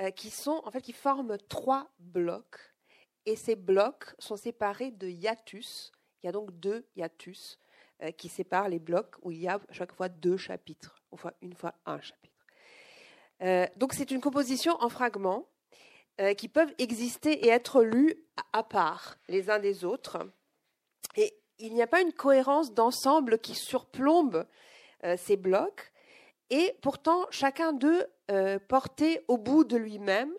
euh, qui sont en fait qui forment trois blocs. Et ces blocs sont séparés de hiatus. Il y a donc deux hiatus euh, qui séparent les blocs où il y a chaque fois deux chapitres, enfin une fois un chapitre. Euh, donc c'est une composition en fragments euh, qui peuvent exister et être lus à part les uns des autres. Et il n'y a pas une cohérence d'ensemble qui surplombe euh, ces blocs. Et pourtant, chacun d'eux, porté au bout de lui-même,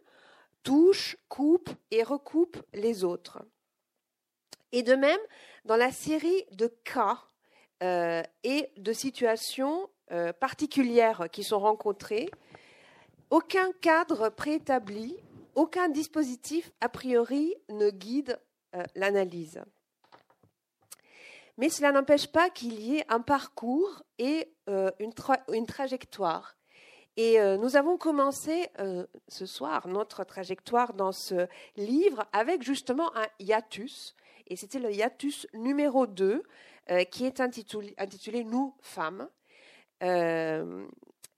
touche, coupe et recoupe les autres. Et de même, dans la série de cas et de situations particulières qui sont rencontrées, aucun cadre préétabli, aucun dispositif a priori ne guide euh, l'analyse. Mais cela n'empêche pas qu'il y ait un parcours et euh, une, trajectoire. Et euh, nous avons commencé ce soir notre trajectoire dans ce livre avec justement un hiatus. Et c'était le hiatus numéro 2 qui est intitulé, intitulé Nous, femmes.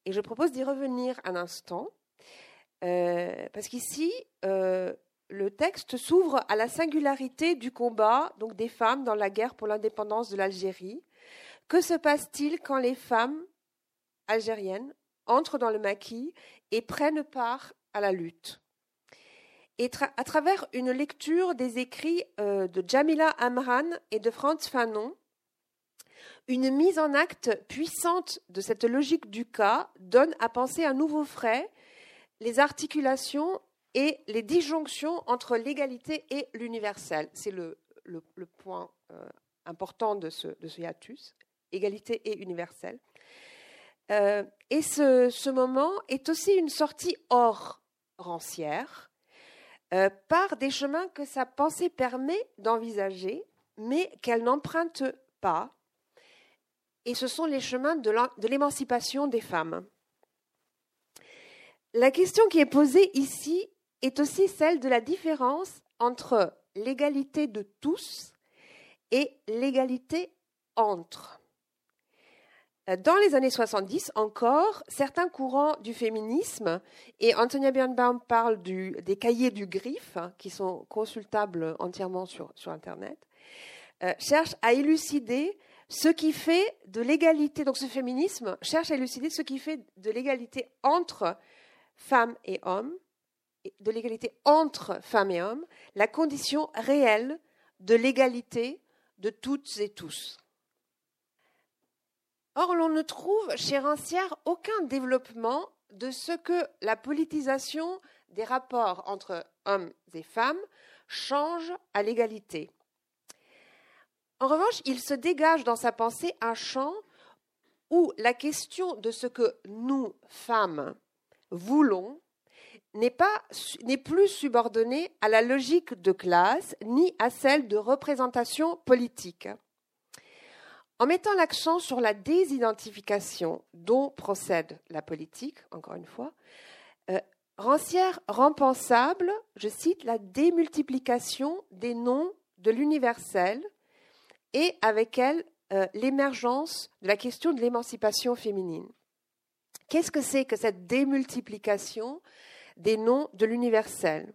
Et je propose d'y revenir un instant. Euh, parce qu'ici, euh, le texte s'ouvre à la singularité du combat des femmes dans la guerre pour l'indépendance de l'Algérie. Que se passe-t-il quand les femmes algériennes entrent dans le maquis et prennent part à la lutte? Et à travers une lecture des écrits euh, de Jamila Amran et de Franz Fanon, une mise en acte puissante de cette logique du cas donne à penser à nouveau frais les articulations et les disjonctions entre l'égalité et l'universel. C'est le, point euh, important de ce, hiatus, égalité et universel. Euh, et ce, ce, moment est aussi une sortie hors rancière, euh, par des chemins que sa pensée permet d'envisager, mais qu'elle n'emprunte pas. Et ce sont les chemins de l'émancipation des femmes. La question qui est posée ici est aussi celle de la différence entre l'égalité de tous et l'égalité entre. Dans les années 70 encore, certains courants du féminisme, et Antonia Birnbaum parle des cahiers du griffe, qui sont consultables entièrement sur, Internet, euh, cherchent à élucider ce qui fait de l'égalité, donc ce féminisme cherche à élucider ce qui fait de l'égalité entre femmes et hommes, de l'égalité entre femmes et hommes, la condition réelle de l'égalité de toutes et tous. Or, l'on ne trouve chez Rancière aucun développement de ce que la politisation des rapports entre hommes et femmes change à l'égalité. En revanche, il se dégage dans sa pensée un champ où la question de ce que nous, femmes, voulons n'est plus subordonnée à la logique de classe ni à celle de représentation politique. En mettant l'accent sur la désidentification dont procède la politique, encore une fois, euh, Rancière rend pensable, je cite, la démultiplication des noms de l'universel et avec elle euh, l'émergence de la question de l'émancipation féminine. Qu'est-ce que c'est que cette démultiplication des noms de l'universel?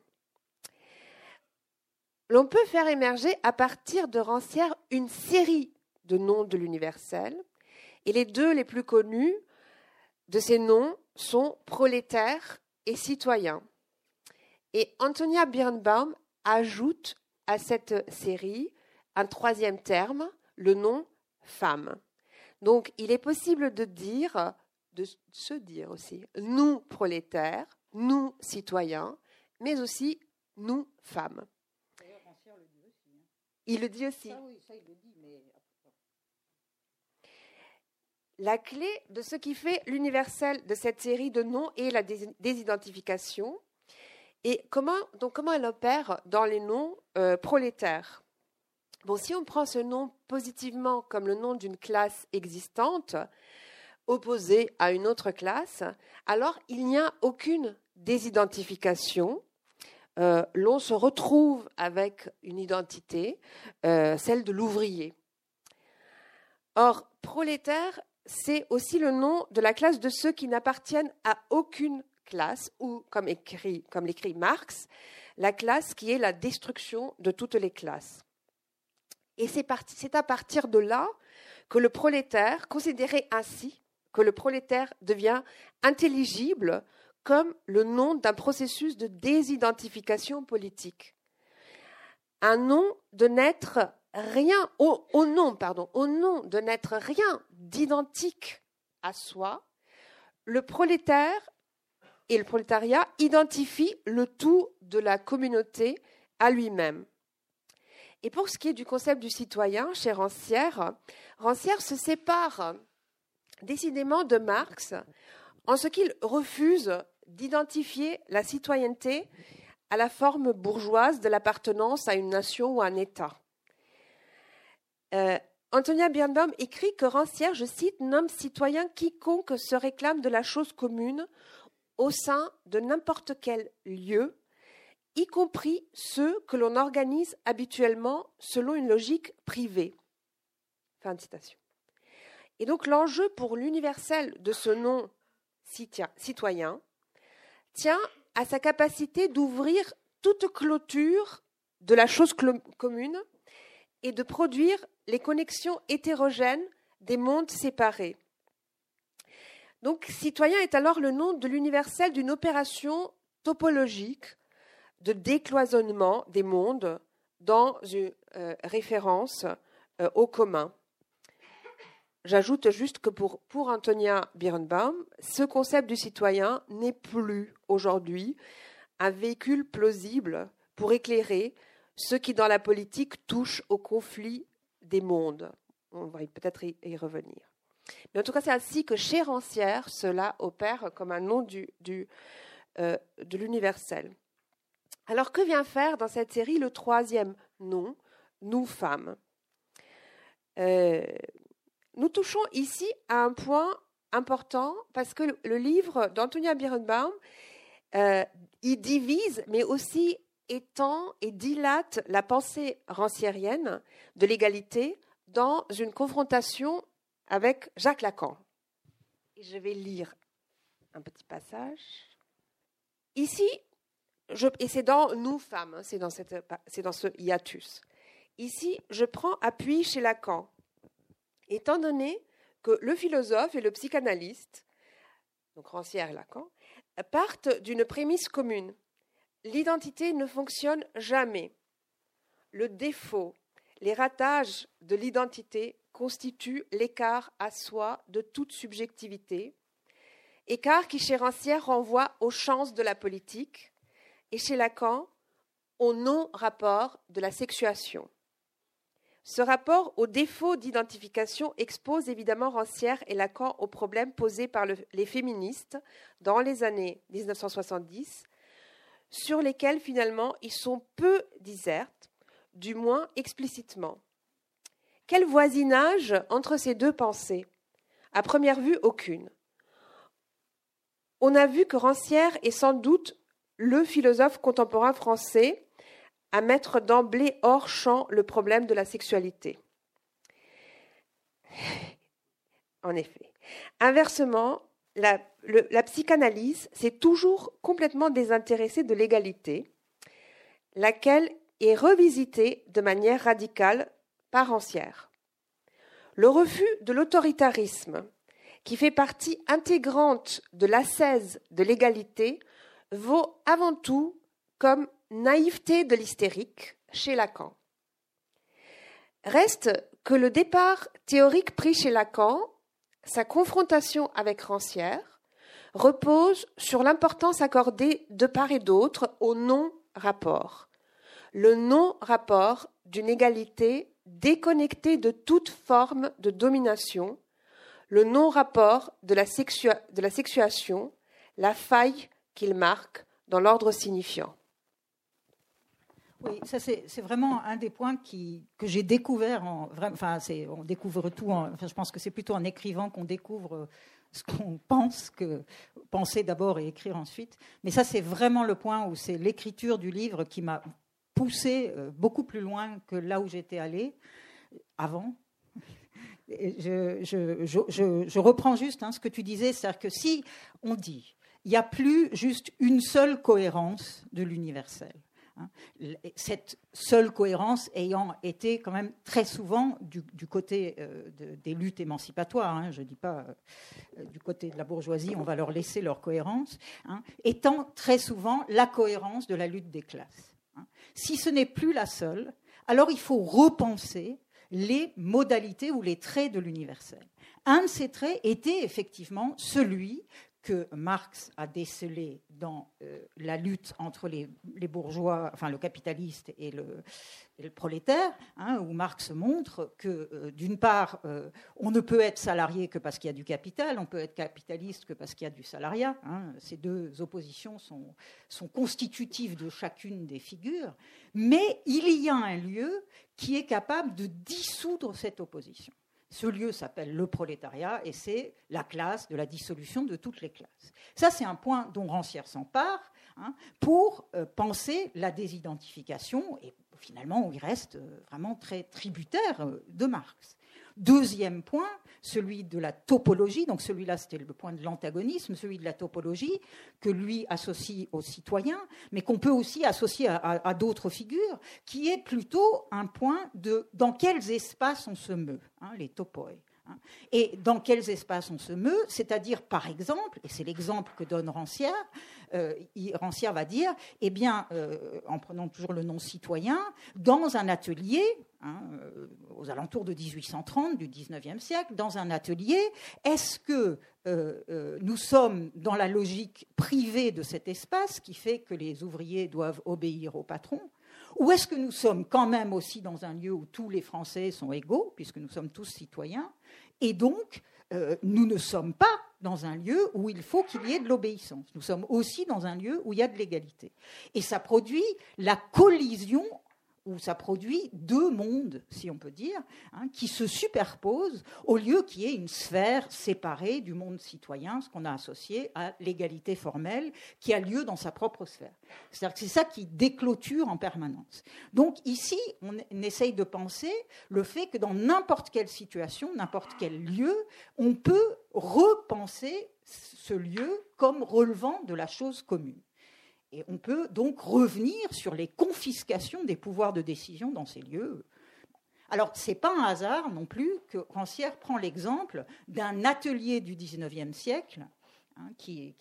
L'on peut faire émerger à partir de Rancière une série de noms de l'universel. Et les deux les plus connus de ces noms sont prolétaire et citoyen. Et Antonia Birnbaum ajoute à cette série un troisième terme, le nom femme. Donc il est possible de dire, de se dire aussi, nous prolétaires, nous citoyens, mais aussi nous femmes. Il le dit aussi. La clé de ce qui fait l'universel de cette série de noms est la désidentification. Et comment, donc comment elle opère dans les noms euh, prolétaires? Bon, si on prend ce nom positivement comme le nom d'une classe existante, opposée à une autre classe, alors il n'y a aucune désidentification. Euh, l'on se retrouve avec une identité, euh, celle de l'ouvrier. Or, prolétaire c'est aussi le nom de la classe de ceux qui n'appartiennent à aucune classe, ou, comme, écrit, comme l'écrit Marx, la classe qui est la destruction de toutes les classes. Et c'est à partir de là que le prolétaire, considéré ainsi, que le prolétaire devient intelligible comme le nom d'un processus de désidentification politique. Un nom de naître rien, au, nom, pardon, au nom de n'être rien d'identique à soi, le prolétaire et le prolétariat identifient le tout de la communauté à lui-même. Et pour ce qui est du concept du citoyen, chez Rancière, Rancière se sépare décidément de Marx en ce qu'il refuse d'identifier la citoyenneté à la forme bourgeoise de l'appartenance à une nation ou à un État. Euh, Antonia Birnbaum écrit que Rancière, je cite, nomme citoyen quiconque se réclame de la chose commune au sein de n'importe quel lieu, y compris ceux que l'on organise habituellement selon une logique privée. Fin de citation. Et donc l'enjeu pour l'universel de ce nom citoyen tient à sa capacité d'ouvrir toute clôture de la chose commune et de produire les connexions hétérogènes des mondes séparés. Donc, citoyen est alors le nom de l'universel d'une opération topologique de décloisonnement des mondes dans une euh, référence euh, au commun. J'ajoute juste que pour, pour Antonia Birnbaum, ce concept du citoyen n'est plus aujourd'hui un véhicule plausible pour éclairer ce qui, dans la politique, touche au conflit des mondes. On va peut-être y revenir. Mais en tout cas, c'est ainsi que chez Rancière, cela opère comme un nom du, euh, de l'universel. Alors, que vient faire dans cette série le troisième nom, Nous femmes euh, Nous touchons ici à un point important parce que le, livre d'Antonia Birnbaum, euh, il divise, mais aussi étend et dilate la pensée ranciérienne de l'égalité dans une confrontation avec Jacques Lacan. Je vais lire un petit passage. Ici, et c'est dans Nous femmes, hein, c'est dans, dans ce hiatus. Ici, je prends appui chez Lacan, étant donné que le philosophe et le psychanalyste, donc Rancière et Lacan, partent d'une prémisse commune. L'identité ne fonctionne jamais. Le défaut, les ratages de l'identité constituent l'écart à soi de toute subjectivité, écart qui chez Rancière renvoie aux chances de la politique et chez Lacan au non-rapport de la sexuation. Ce rapport au défaut d'identification expose évidemment Rancière et Lacan aux problèmes posés par les féministes dans les années 1970, sur lesquels finalement ils sont peu disertes, du moins explicitement. Quel voisinage entre ces deux pensées? À première vue, aucune. On a vu que Rancière est sans doute le philosophe contemporain français à mettre d'emblée hors champ le problème de la sexualité. En effet. Inversement, la, psychanalyse s'est toujours complètement désintéressée de l'égalité, laquelle est revisitée de manière radicale par entière. Le refus de l'autoritarisme, qui fait partie intégrante de l'ascèse de l'égalité, vaut avant tout comme naïveté de l'hystérique chez Lacan. Reste que le départ théorique pris chez Lacan, sa confrontation avec Rancière, repose sur l'importance accordée de part et d'autre au non-rapport. Le non-rapport d'une égalité déconnectée de toute forme de domination, le non-rapport de, la sexuation, la faille qu'il marque dans l'ordre signifiant. Oui, ça c'est vraiment un des points que j'ai découvert. En, enfin, on découvre tout. enfin, je pense que c'est plutôt en écrivant qu'on découvre ce qu'on pense que penser d'abord et écrire ensuite. Mais ça, c'est vraiment le point où c'est l'écriture du livre qui m'a poussé euh, beaucoup plus loin que là où j'étais allée avant. Je, je, reprends juste hein, ce que tu disais, c'est-à-dire que si on dit il n'y a plus juste une seule cohérence de l'universel, Hein. Cette seule cohérence ayant été quand même très souvent du, côté euh, des luttes émancipatoires, hein. je ne dis pas euh, du côté de la bourgeoisie, on va leur laisser leur cohérence, hein, étant très souvent la cohérence de la lutte des classes. Si ce n'est plus la seule, alors il faut repenser les modalités ou les traits de l'universel. Un de ces traits était effectivement celui que Marx a décelé dans euh, la lutte entre les, bourgeois, enfin le capitaliste et le, prolétaire, hein, où Marx montre que, euh, d'une part, euh, on ne peut être salarié que parce qu'il y a du capital, on peut être capitaliste que parce qu'il y a du salariat. Hein. ces deux oppositions sont, sont constitutives de chacune des figures, mais il y a un lieu qui est capable de dissoudre cette opposition. Ce lieu s'appelle le prolétariat et c'est la classe de la dissolution de toutes les classes. Ça, c'est un point dont Rancière s'empare hein, pour euh, penser la désidentification et finalement, il reste euh, vraiment très tributaire euh, de Marx. Deuxième point, celui de la topologie, donc celui-là c'était le point de l'antagonisme, celui de la topologie, que lui associe aux citoyens, mais qu'on peut aussi associer à, d'autres figures, qui est plutôt un point de dans quels espaces on se meut, hein, les topoi. Hein. Et dans quels espaces on se meut, c'est-à-dire, par exemple, et c'est l'exemple que donne Rancière, euh, Rancière va dire, eh bien, euh, en prenant toujours le nom citoyen, dans un atelier, hein, euh, aux alentours de 1830, du 19e siècle, dans un atelier, est-ce que nous sommes dans la logique privée de cet espace qui fait que les ouvriers doivent obéir au patron ou est-ce que nous sommes quand même aussi dans un lieu où tous les Français sont égaux, puisque nous sommes tous citoyens, et donc euh, nous ne sommes pas dans un lieu où il faut qu'il y ait de l'obéissance. Nous sommes aussi dans un lieu où il y a de l'égalité. Et ça produit la collision où ça produit deux mondes, si on peut dire, hein, qui se superposent au lieu qu'il y ait une sphère séparée du monde citoyen, ce qu'on a associé à l'égalité formelle qui a lieu dans sa propre sphère. C'est-à-dire que c'est ça qui déclôture en permanence. Donc ici, on essaye de penser le fait que dans n'importe quelle situation, n'importe quel lieu, on peut repenser ce lieu comme relevant de la chose commune. Et on peut donc revenir sur les confiscations des pouvoirs de décision dans ces lieux. Alors, ce n'est pas un hasard non plus que Rancière prend l'exemple d'un atelier du XIXe siècle, hein, qui,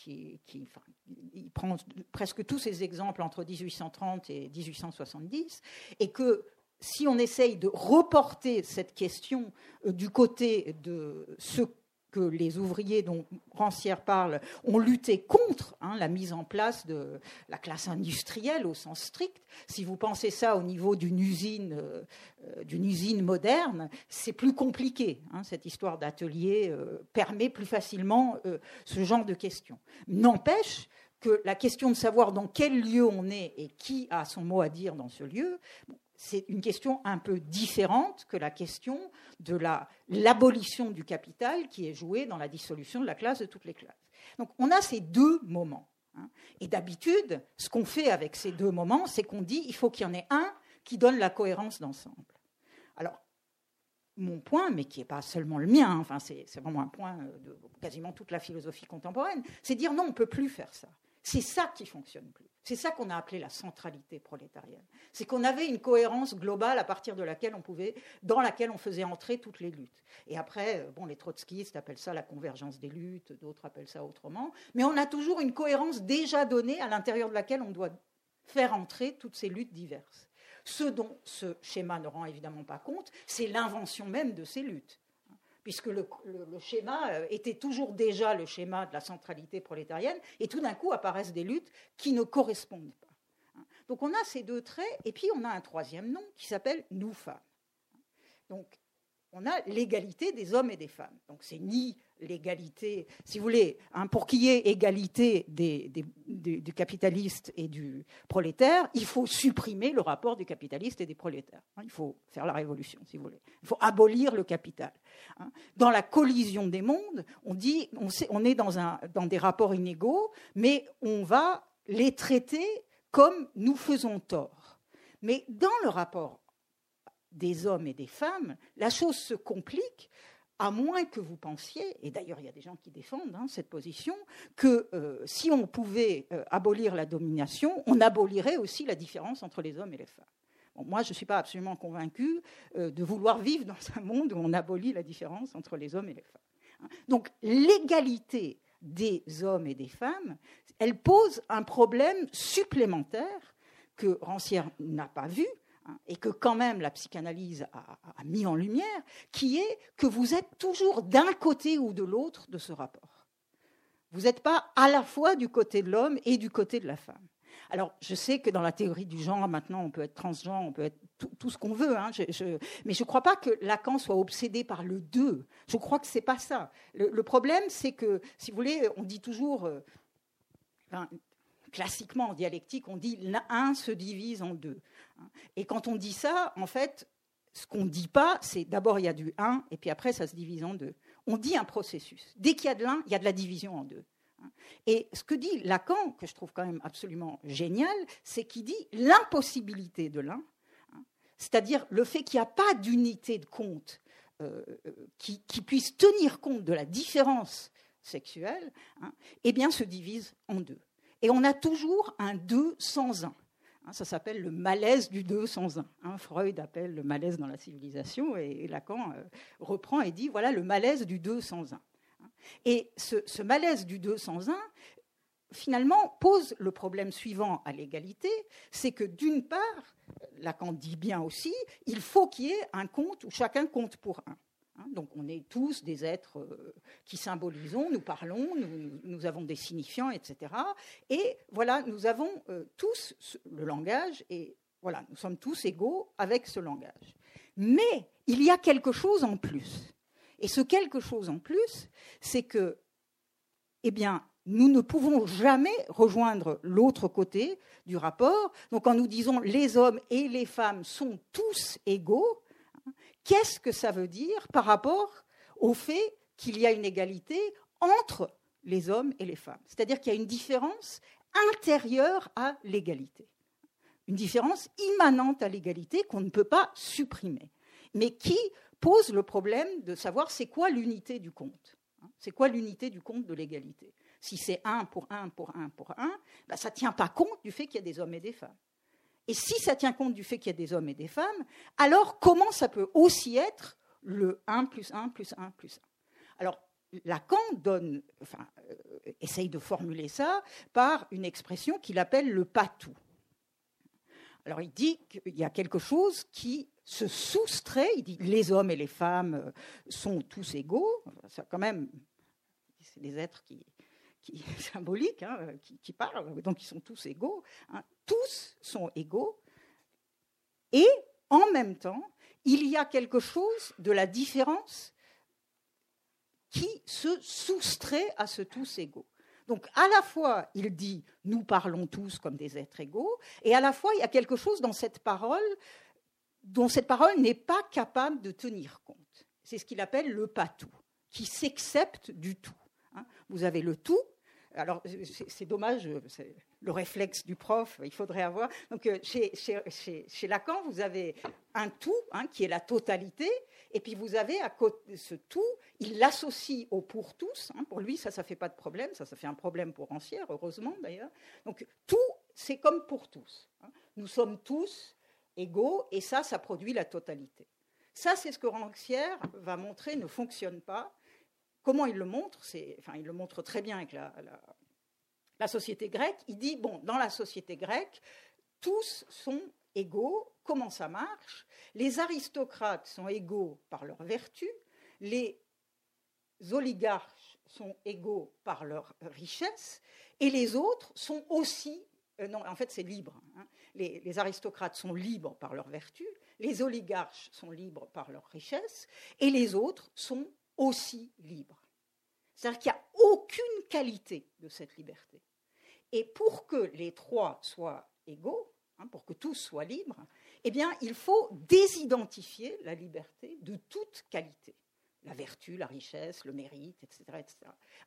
prend presque tous ces exemples entre 1830 et 1870, et que si on essaye de reporter cette question euh, du côté de ce que les ouvriers dont Rancière parle ont lutté contre hein, la mise en place de la classe industrielle au sens strict. Si vous pensez ça au niveau d'une usine, euh, d'une usine moderne, c'est plus compliqué. Hein, cette histoire d'atelier euh, permet plus facilement euh, ce genre de questions. N'empêche que la question de savoir dans quel lieu on est et qui a son mot à dire dans ce lieu, c'est une question un peu différente que la question de l'abolition du capital qui est jouée dans la dissolution de la classe de toutes les classes. Donc on a ces deux moments. Hein. Et d'habitude, ce qu'on fait avec ces deux moments, c'est qu'on dit il faut qu'il y en ait un qui donne la cohérence d'ensemble. Alors, mon point, mais qui n'est pas seulement le mien, enfin c'est vraiment un point de quasiment toute la philosophie contemporaine, c'est dire non, on ne peut plus faire ça. C'est ça qui fonctionne plus. C'est ça qu'on a appelé la centralité prolétarienne. C'est qu'on avait une cohérence globale à partir de laquelle on pouvait, dans laquelle on faisait entrer toutes les luttes. Et après, euh, bon, les trotskistes appellent ça la convergence des luttes, d'autres appellent ça autrement. Mais on a toujours une cohérence déjà donnée à l'intérieur de laquelle on doit faire entrer toutes ces luttes diverses. Ce dont ce schéma ne rend évidemment pas compte, c'est l'invention même de ces luttes puisque le, schéma euh, était toujours déjà le schéma de la centralité prolétarienne, et tout d'un coup apparaissent des luttes qui ne correspondent pas. Donc on a ces deux traits, et puis on a un troisième nom qui s'appelle nous femmes. Donc on a l'égalité des hommes et des femmes. Donc c'est ni l'égalité, si vous voulez, hein, pour qu'il y ait égalité du capitaliste et du prolétaire, il faut supprimer le rapport du capitaliste et des prolétaires. Hein. il faut faire la révolution, si vous voulez. Il faut abolir le capital. Hein. Dans la collision des mondes, on dit, on, est dans, dans des rapports inégaux, mais on va les traiter comme nous faisons tort. Mais dans le rapport des hommes et des femmes, la chose se complique à moins que vous pensiez, et d'ailleurs il y a des gens qui défendent hein, cette position, que euh, si on pouvait euh, abolir la domination, on abolirait aussi la différence entre les hommes et les femmes. moi, je ne suis pas absolument convaincue euh, de vouloir vivre dans un monde où on abolit la différence entre les hommes et les femmes. Hein. Donc l'égalité des hommes et des femmes, elle pose un problème supplémentaire que Rancière n'a pas vu, et que quand même la psychanalyse a, mis en lumière, qui est que vous êtes toujours d'un côté ou de l'autre de ce rapport. Vous n'êtes pas à la fois du côté de l'homme et du côté de la femme. Alors, je sais que dans la théorie du genre, maintenant, on peut être transgenre, on peut être tout, ce qu'on veut, hein, mais je ne crois pas que Lacan soit obsédé par le deux. Je crois que ce n'est pas ça. Le, problème, c'est que, si vous voulez, on dit toujours, euh, classiquement en dialectique, on dit l'un se divise en deux. Et quand on dit ça, en fait, ce qu'on ne dit pas, c'est d'abord il y a du 1 et puis après ça se divise en deux. On dit un processus. Dès qu'il y a de l'un, il y a de la division en deux. Et ce que dit Lacan, que je trouve quand même absolument génial, c'est qu'il dit l'impossibilité de l'un, c'est-à-dire le fait qu'il n'y a pas d'unité de compte qui, puisse tenir compte de la différence sexuelle, hein, eh bien, se divise en deux. Et on a toujours un 2 sans un. Hein, ça s'appelle le malaise du 2 sans un. Hein, Freud appelle le malaise dans la civilisation et, Lacan euh, reprend et dit voilà le malaise du 2 sans un. Et ce, malaise du 2 sans un, finalement, pose le problème suivant à l'égalité c'est que d'une part, Lacan dit bien aussi, il faut qu'il y ait un compte où chacun compte pour un. Hein, donc on est tous des êtres euh, qui symbolisons, nous parlons, nous, avons des signifiants, etc. Et voilà, nous avons euh, tous le langage et voilà, nous sommes tous égaux avec ce langage. Mais il y a quelque chose en plus. Et ce quelque chose en plus, c'est que, eh bien, nous ne pouvons jamais rejoindre l'autre côté du rapport. Donc, quand nous disons les hommes et les femmes sont tous égaux, qu'est-ce que ça veut dire par rapport au fait qu'il y a une égalité entre les hommes et les femmes? C'est-à-dire qu'il y a une différence intérieure à l'égalité, une différence immanente à l'égalité qu'on ne peut pas supprimer, mais qui pose le problème de savoir c'est quoi l'unité du compte. C'est quoi l'unité du compte de l'égalité? Si c'est un pour un pour un pour un, ben ça ne tient pas compte du fait qu'il y a des hommes et des femmes. Et si ça tient compte du fait qu'il y a des hommes et des femmes, alors comment ça peut aussi être le 1 plus 1 plus 1 plus 1 Alors, Lacan euh, essaye de formuler ça par une expression qu'il appelle le pas-tout. Alors, il dit qu'il y a quelque chose qui se soustrait, il dit les hommes et les femmes euh, sont tous égaux, ça quand même, c'est des êtres qui, qui symboliques, hein, qui, qui, parlent, donc ils sont tous égaux. Hein. Tous sont égaux. Et en même temps, il y a quelque chose de la différence qui se soustrait à ce tous égaux. Donc à la fois, il dit nous parlons tous comme des êtres égaux, et à la fois, il y a quelque chose dans cette parole dont cette parole n'est pas capable de tenir compte. C'est ce qu'il appelle le pas tout, qui s'accepte du tout. Hein. Vous avez le tout. Alors, c'est dommage, le réflexe du prof, il faudrait avoir. Donc, euh, chez, Lacan, vous avez un tout, hein, qui est la totalité, et puis vous avez à côté ce tout, il l'associe au pour tous. Hein. Pour lui, ça, ça fait pas de problème, ça, ça fait un problème pour Rancière, heureusement d'ailleurs. Donc, tout, c'est comme pour tous. Nous sommes tous égaux, et ça, ça produit la totalité. Ça, c'est ce que Rancière va montrer ne fonctionne pas Comment il le montre enfin, Il le montre très bien avec la, société grecque. Il dit, bon, dans la société grecque, tous sont égaux. Comment ça marche? Les aristocrates sont égaux par leur vertu, les oligarches sont égaux par leur richesse, et les autres sont aussi... Euh, non, en fait, c'est libre. Hein. Les, les, aristocrates sont libres par leur vertu, les oligarches sont libres par leur richesse, et les autres sont aussi libre. C'est-à-dire qu'il n'y a aucune qualité de cette liberté. Et pour que les trois soient égaux, hein, pour que tous soient libres, eh bien, il faut désidentifier la liberté de toute qualité. La vertu, la richesse, le mérite, etc. etc.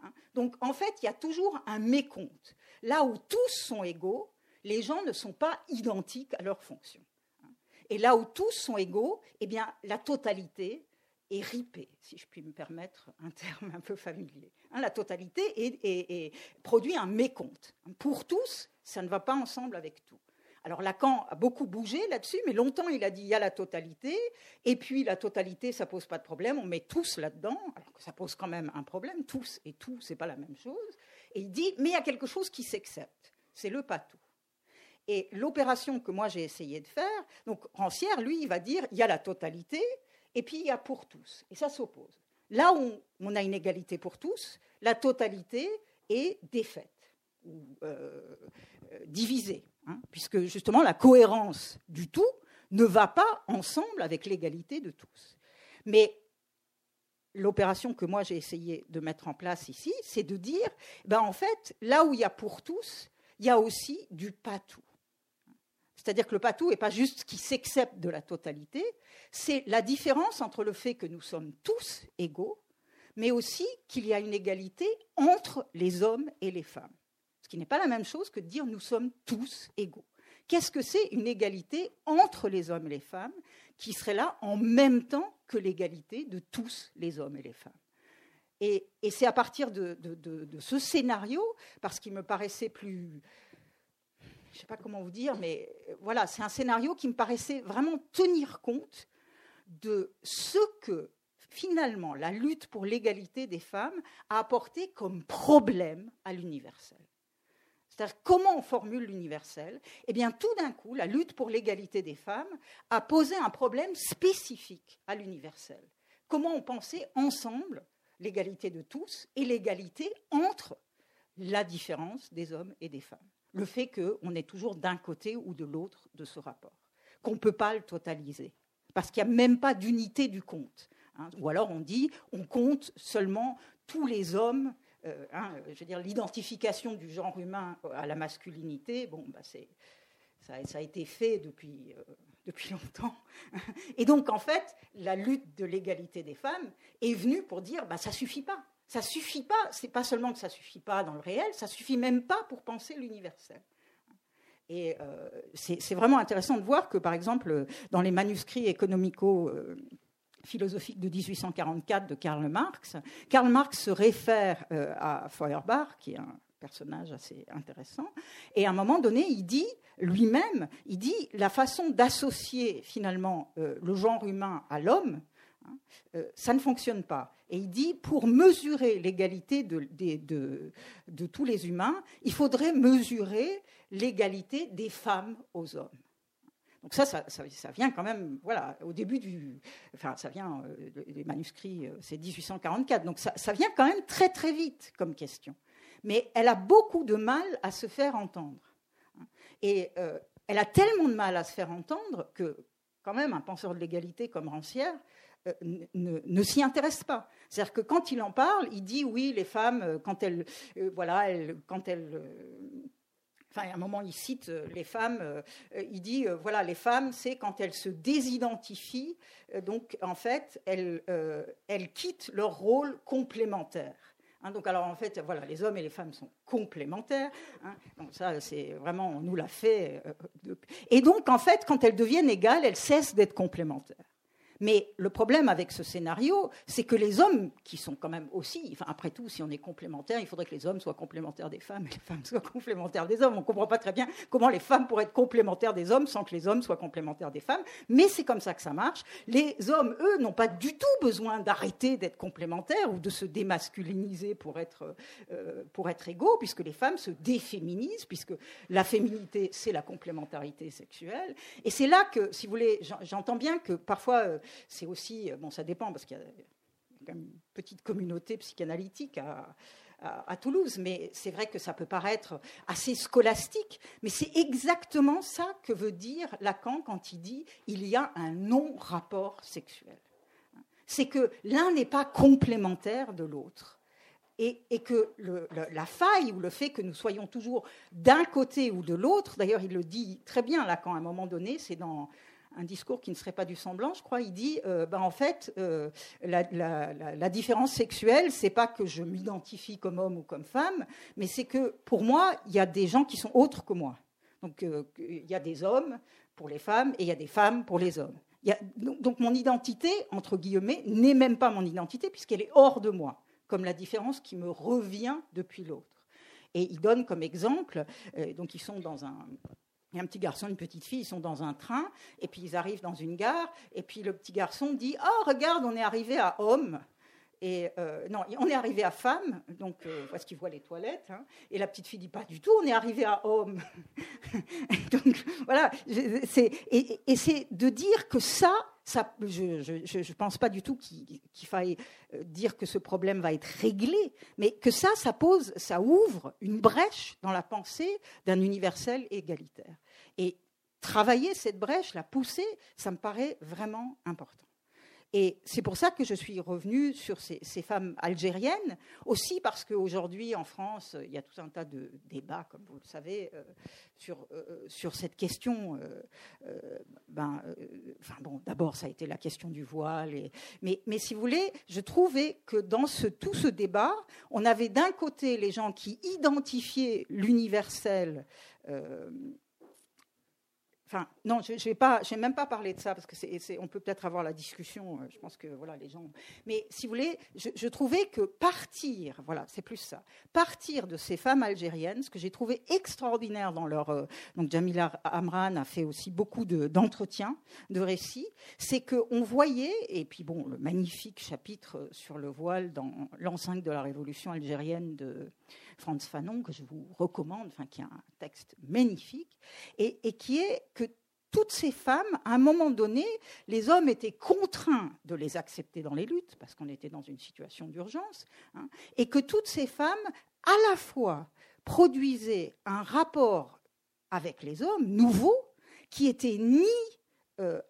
Hein. Donc, en fait, il y a toujours un mécompte. Là où tous sont égaux, les gens ne sont pas identiques à leur fonction. Hein. Et là où tous sont égaux, eh bien, la totalité est ripée, si je puis me permettre un terme un peu familier. Hein, la totalité produit un mécompte. Pour tous, ça ne va pas ensemble avec tout. Alors Lacan a beaucoup bougé là-dessus, mais longtemps il a dit il y a la totalité, et puis la totalité ça pose pas de problème, on met tous là-dedans, alors que ça pose quand même un problème, tous et tout c'est pas la même chose. Et il dit mais il y a quelque chose qui s'accepte, c'est le pas tout. Et l'opération que moi j'ai essayé de faire, donc Rancière lui il va dire il y a la totalité, et puis il y a pour tous, et ça s'oppose. Là où on a une égalité pour tous, la totalité est défaite ou euh, euh, divisée, hein, puisque justement la cohérence du tout ne va pas ensemble avec l'égalité de tous. Mais l'opération que moi j'ai essayé de mettre en place ici, c'est de dire, ben en fait, là où il y a pour tous, il y a aussi du pas tout. C'est-à-dire que le patou n'est pas juste ce qui s'accepte de la totalité, c'est la différence entre le fait que nous sommes tous égaux, mais aussi qu'il y a une égalité entre les hommes et les femmes. Ce qui n'est pas la même chose que de dire nous sommes tous égaux. Qu'est-ce que c'est une égalité entre les hommes et les femmes qui serait là en même temps que l'égalité de tous les hommes et les femmes? Et, c'est à partir de, ce scénario, parce qu'il me paraissait plus... Je ne sais pas comment vous dire, mais voilà, c'est un scénario qui me paraissait vraiment tenir compte de ce que finalement la lutte pour l'égalité des femmes a apporté comme problème à l'universel. C'est-à-dire comment on formule l'universel? Eh bien, tout d'un coup, la lutte pour l'égalité des femmes a posé un problème spécifique à l'universel. Comment on pensait ensemble l'égalité de tous et l'égalité entre la différence des hommes et des femmes. Le fait qu'on est toujours d'un côté ou de l'autre de ce rapport, qu'on ne peut pas le totaliser, parce qu'il n'y a même pas d'unité du compte. Hein. Ou alors on dit on compte seulement tous les hommes euh, hein, je veux dire, l'identification du genre humain à la masculinité, bon, bah c'est, ça, a été fait depuis, euh, depuis longtemps. Et donc, en fait, la lutte de l'égalité des femmes est venue pour dire, bah, ça suffit pas. Ça suffit pas. C'est pas seulement que ça suffit pas dans le réel, ça suffit même pas pour penser l'universel. Et euh, c'est vraiment intéressant de voir que, par exemple, dans les manuscrits économico philosophique de 1844 de Karl Marx. Karl Marx se réfère euh, à Feuerbach, qui est un personnage assez intéressant, et à un moment donné, il dit lui-même, il dit la façon d'associer finalement euh, le genre humain à l'homme, euh, ça ne fonctionne pas. Et il dit, pour mesurer l'égalité de, tous les humains, il faudrait mesurer l'égalité des femmes aux hommes. Donc ça, ça, vient quand même, voilà, au début du, enfin, ça vient euh, des manuscrits, euh, c'est 1844. Donc ça, vient quand même très très vite comme question. Mais elle a beaucoup de mal à se faire entendre. Et euh, elle a tellement de mal à se faire entendre que, quand même, un penseur de l'égalité comme Rancière ne, s'y intéresse pas. C'est-à-dire que quand il en parle, il dit oui, les femmes, quand elles, voilà, elles, quand elles Enfin, à un moment, il cite euh, les femmes. Euh, il dit euh, voilà, les femmes, c'est quand elles se désidentifient. donc, en fait, elles, elles quittent leur rôle complémentaire. Hein, donc, alors, en fait, voilà, les hommes et les femmes sont complémentaires. Hein. donc, ça, c'est vraiment, on nous l'a fait. et donc, en fait, quand elles deviennent égales, elles cessent d'être complémentaires. Mais le problème avec ce scénario, c'est que les hommes, qui sont quand même aussi, enfin, après tout, si on est complémentaire, il faudrait que les hommes soient complémentaires des femmes et les femmes soient complémentaires des hommes. On ne comprend pas très bien comment les femmes pourraient être complémentaires des hommes sans que les hommes soient complémentaires des femmes. Mais c'est comme ça que ça marche. Les hommes, eux, n'ont pas du tout besoin d'arrêter d'être complémentaires ou de se démasculiniser pour être, euh, pour être égaux, puisque les femmes se déféminisent, puisque la féminité, c'est la complémentarité sexuelle. Et c'est là que, si vous voulez, j'entends bien que parfois, euh, c'est aussi, euh, bon, ça dépend parce qu'il y a une petite communauté psychanalytique à, Toulouse, mais c'est vrai que ça peut paraître assez scolastique, mais c'est exactement ça que veut dire Lacan quand il dit il y a un non-rapport sexuel. C'est que l'un n'est pas complémentaire de l'autre. Et, que la faille ou le fait que nous soyons toujours d'un côté ou de l'autre, d'ailleurs il le dit très bien Lacan à un moment donné, c'est dans un discours qui ne serait pas du semblant, je crois. Il dit, euh, ben, en fait, euh, la, différence sexuelle, c'est pas que je m'identifie comme homme ou comme femme, mais c'est que pour moi, il y a des gens qui sont autres que moi. Donc, euh, il y a des hommes pour les femmes et il y a des femmes pour les hommes. donc, mon identité, entre guillemets, n'est même pas mon identité puisqu'elle est hors de moi, comme la différence qui me revient depuis l'autre. Et il donne comme exemple, donc ils sont dans un, un petit garçon, une petite fille, ils sont dans un train, et puis ils arrivent dans une gare, et puis le petit garçon dit Oh, regarde, on est arrivé à homme. Et euh, non, on est arrivé à femme, donc euh, parce qu'il voit les toilettes. Hein. et la petite fille dit pas du tout, on est arrivé à homme. donc voilà, et, c'est de dire que ça, je ne pense pas du tout qu'il faille euh, dire que ce problème va être réglé, mais que ça, ça pose, ça ouvre une brèche dans la pensée d'un universel égalitaire. Et travailler cette brèche, la pousser, ça me paraît vraiment important. Et c'est pour ça que je suis revenue sur ces, femmes algériennes, aussi parce qu'aujourd'hui en France, il y a tout un tas de débats, comme vous le savez, euh, sur, euh, sur cette question. Euh, ben, enfin bon, d'abord, ça a été la question du voile. mais, mais si vous voulez, je trouvais que dans tout ce débat, on avait d'un côté les gens qui identifiaient l'universel Enfin, non, je n'ai pas, même pas parlé de ça parce que c'est, on peut peut-être avoir la discussion. Euh, je pense que voilà, les gens. Mais si vous voulez, je, trouvais que partir, voilà, c'est plus ça, partir de ces femmes algériennes, ce que j'ai trouvé extraordinaire dans leur. Euh, donc Jamila Amran a fait aussi beaucoup d'entretiens, de, récits, c'est qu'on voyait, et puis bon, le magnifique chapitre sur le voile dans l'enceinte de la révolution algérienne de Franz Fanon, que je vous recommande, enfin, qui est un texte magnifique, et, qui est que toutes ces femmes, à un moment donné, les hommes étaient contraints de les accepter dans les luttes, parce qu'on était dans une situation d'urgence, hein, et que toutes ces femmes, à la fois, produisaient un rapport avec les hommes nouveau, qui était ni euh,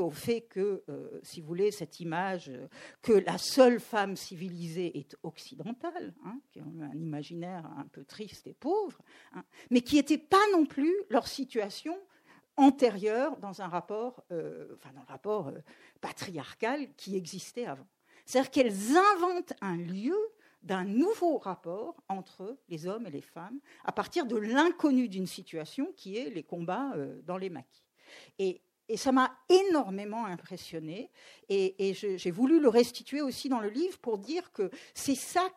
au fait que, euh, si vous voulez, cette image euh, que la seule femme civilisée est occidentale, hein, qui est un imaginaire un peu triste et pauvre, hein, mais qui n'était pas non plus leur situation antérieure dans un rapport, enfin dans le rapport patriarcal qui existait avant. C'est-à-dire qu'elles inventent un lieu d'un nouveau rapport entre les hommes et les femmes à partir de l'inconnu d'une situation qui est les combats dans les maquis. Et et ça m'a énormément impressionné. Et, j'ai voulu le restituer aussi dans le livre pour dire que c'est ça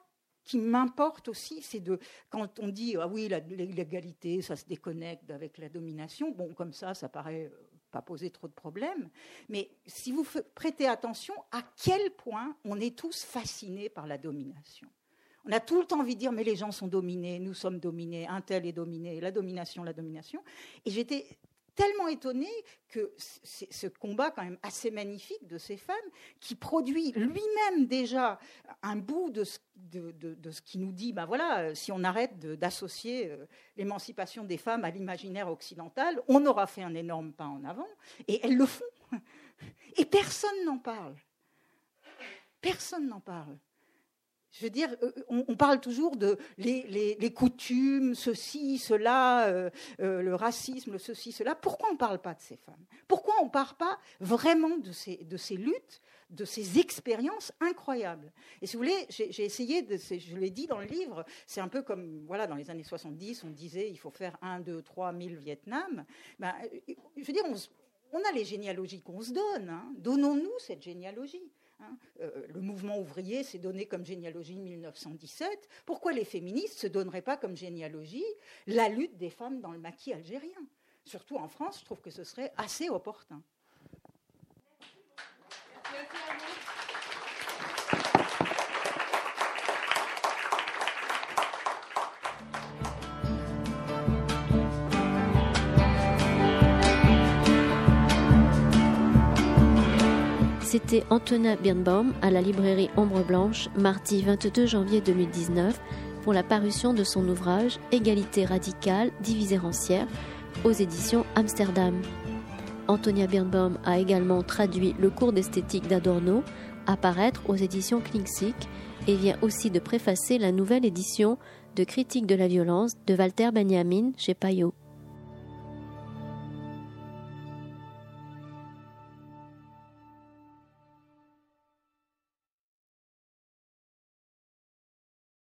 qui m'importe aussi, c'est de quand on dit ah oui l'égalité, ça se déconnecte avec la domination. Bon, comme ça, ça paraît euh, pas poser trop de problèmes. Mais si vous prêtez attention, à quel point on est tous fascinés par la domination. On a tout le temps envie de dire, mais les gens sont dominés, nous sommes dominés, un tel est dominé, la domination, la domination. Et j'étais tellement étonné que ce combat quand même assez magnifique de ces femmes, qui produit lui-même déjà un bout de ce, de, ce qui nous dit, ben voilà, euh, si on arrête d'associer euh, l'émancipation des femmes à l'imaginaire occidental, on aura fait un énorme pas en avant, et elles le font. Et personne n'en parle. Personne n'en parle. Je veux dire, euh, on, parle toujours de les, coutumes, ceci, cela, euh, euh, le racisme, ceci, cela. Pourquoi on ne parle pas de ces femmes? Pourquoi on ne parle pas vraiment de ces, de ces luttes, de ces expériences incroyables? Et si vous voulez, j'ai essayé, de, je l'ai dit dans le livre, c'est un peu comme, voilà, dans les années 70, on disait il faut faire 1, 2, 3 000 Vietnam. Ben, je veux dire, on, a les généalogies qu'on se donne. Hein. Donnons-nous cette généalogie. Hein. Euh, le mouvement ouvrier s'est donné comme généalogie 1917. Pourquoi les féministes ne se donneraient pas comme généalogie la lutte des femmes dans le maquis algérien? Surtout en France, je trouve que ce serait assez opportun. C'était Antonin Birnbaum à la librairie Ombre Blanche, mardi 22 janvier 2019, pour la parution de son ouvrage Égalité radicale, divisée rancière, aux éditions Amsterdam. Antonia Birnbaum a également traduit Le cours d'esthétique d'Adorno, à paraître aux éditions Klingsik, et vient aussi de préfacer la nouvelle édition de Critique de la violence de Walter Benjamin chez Payot.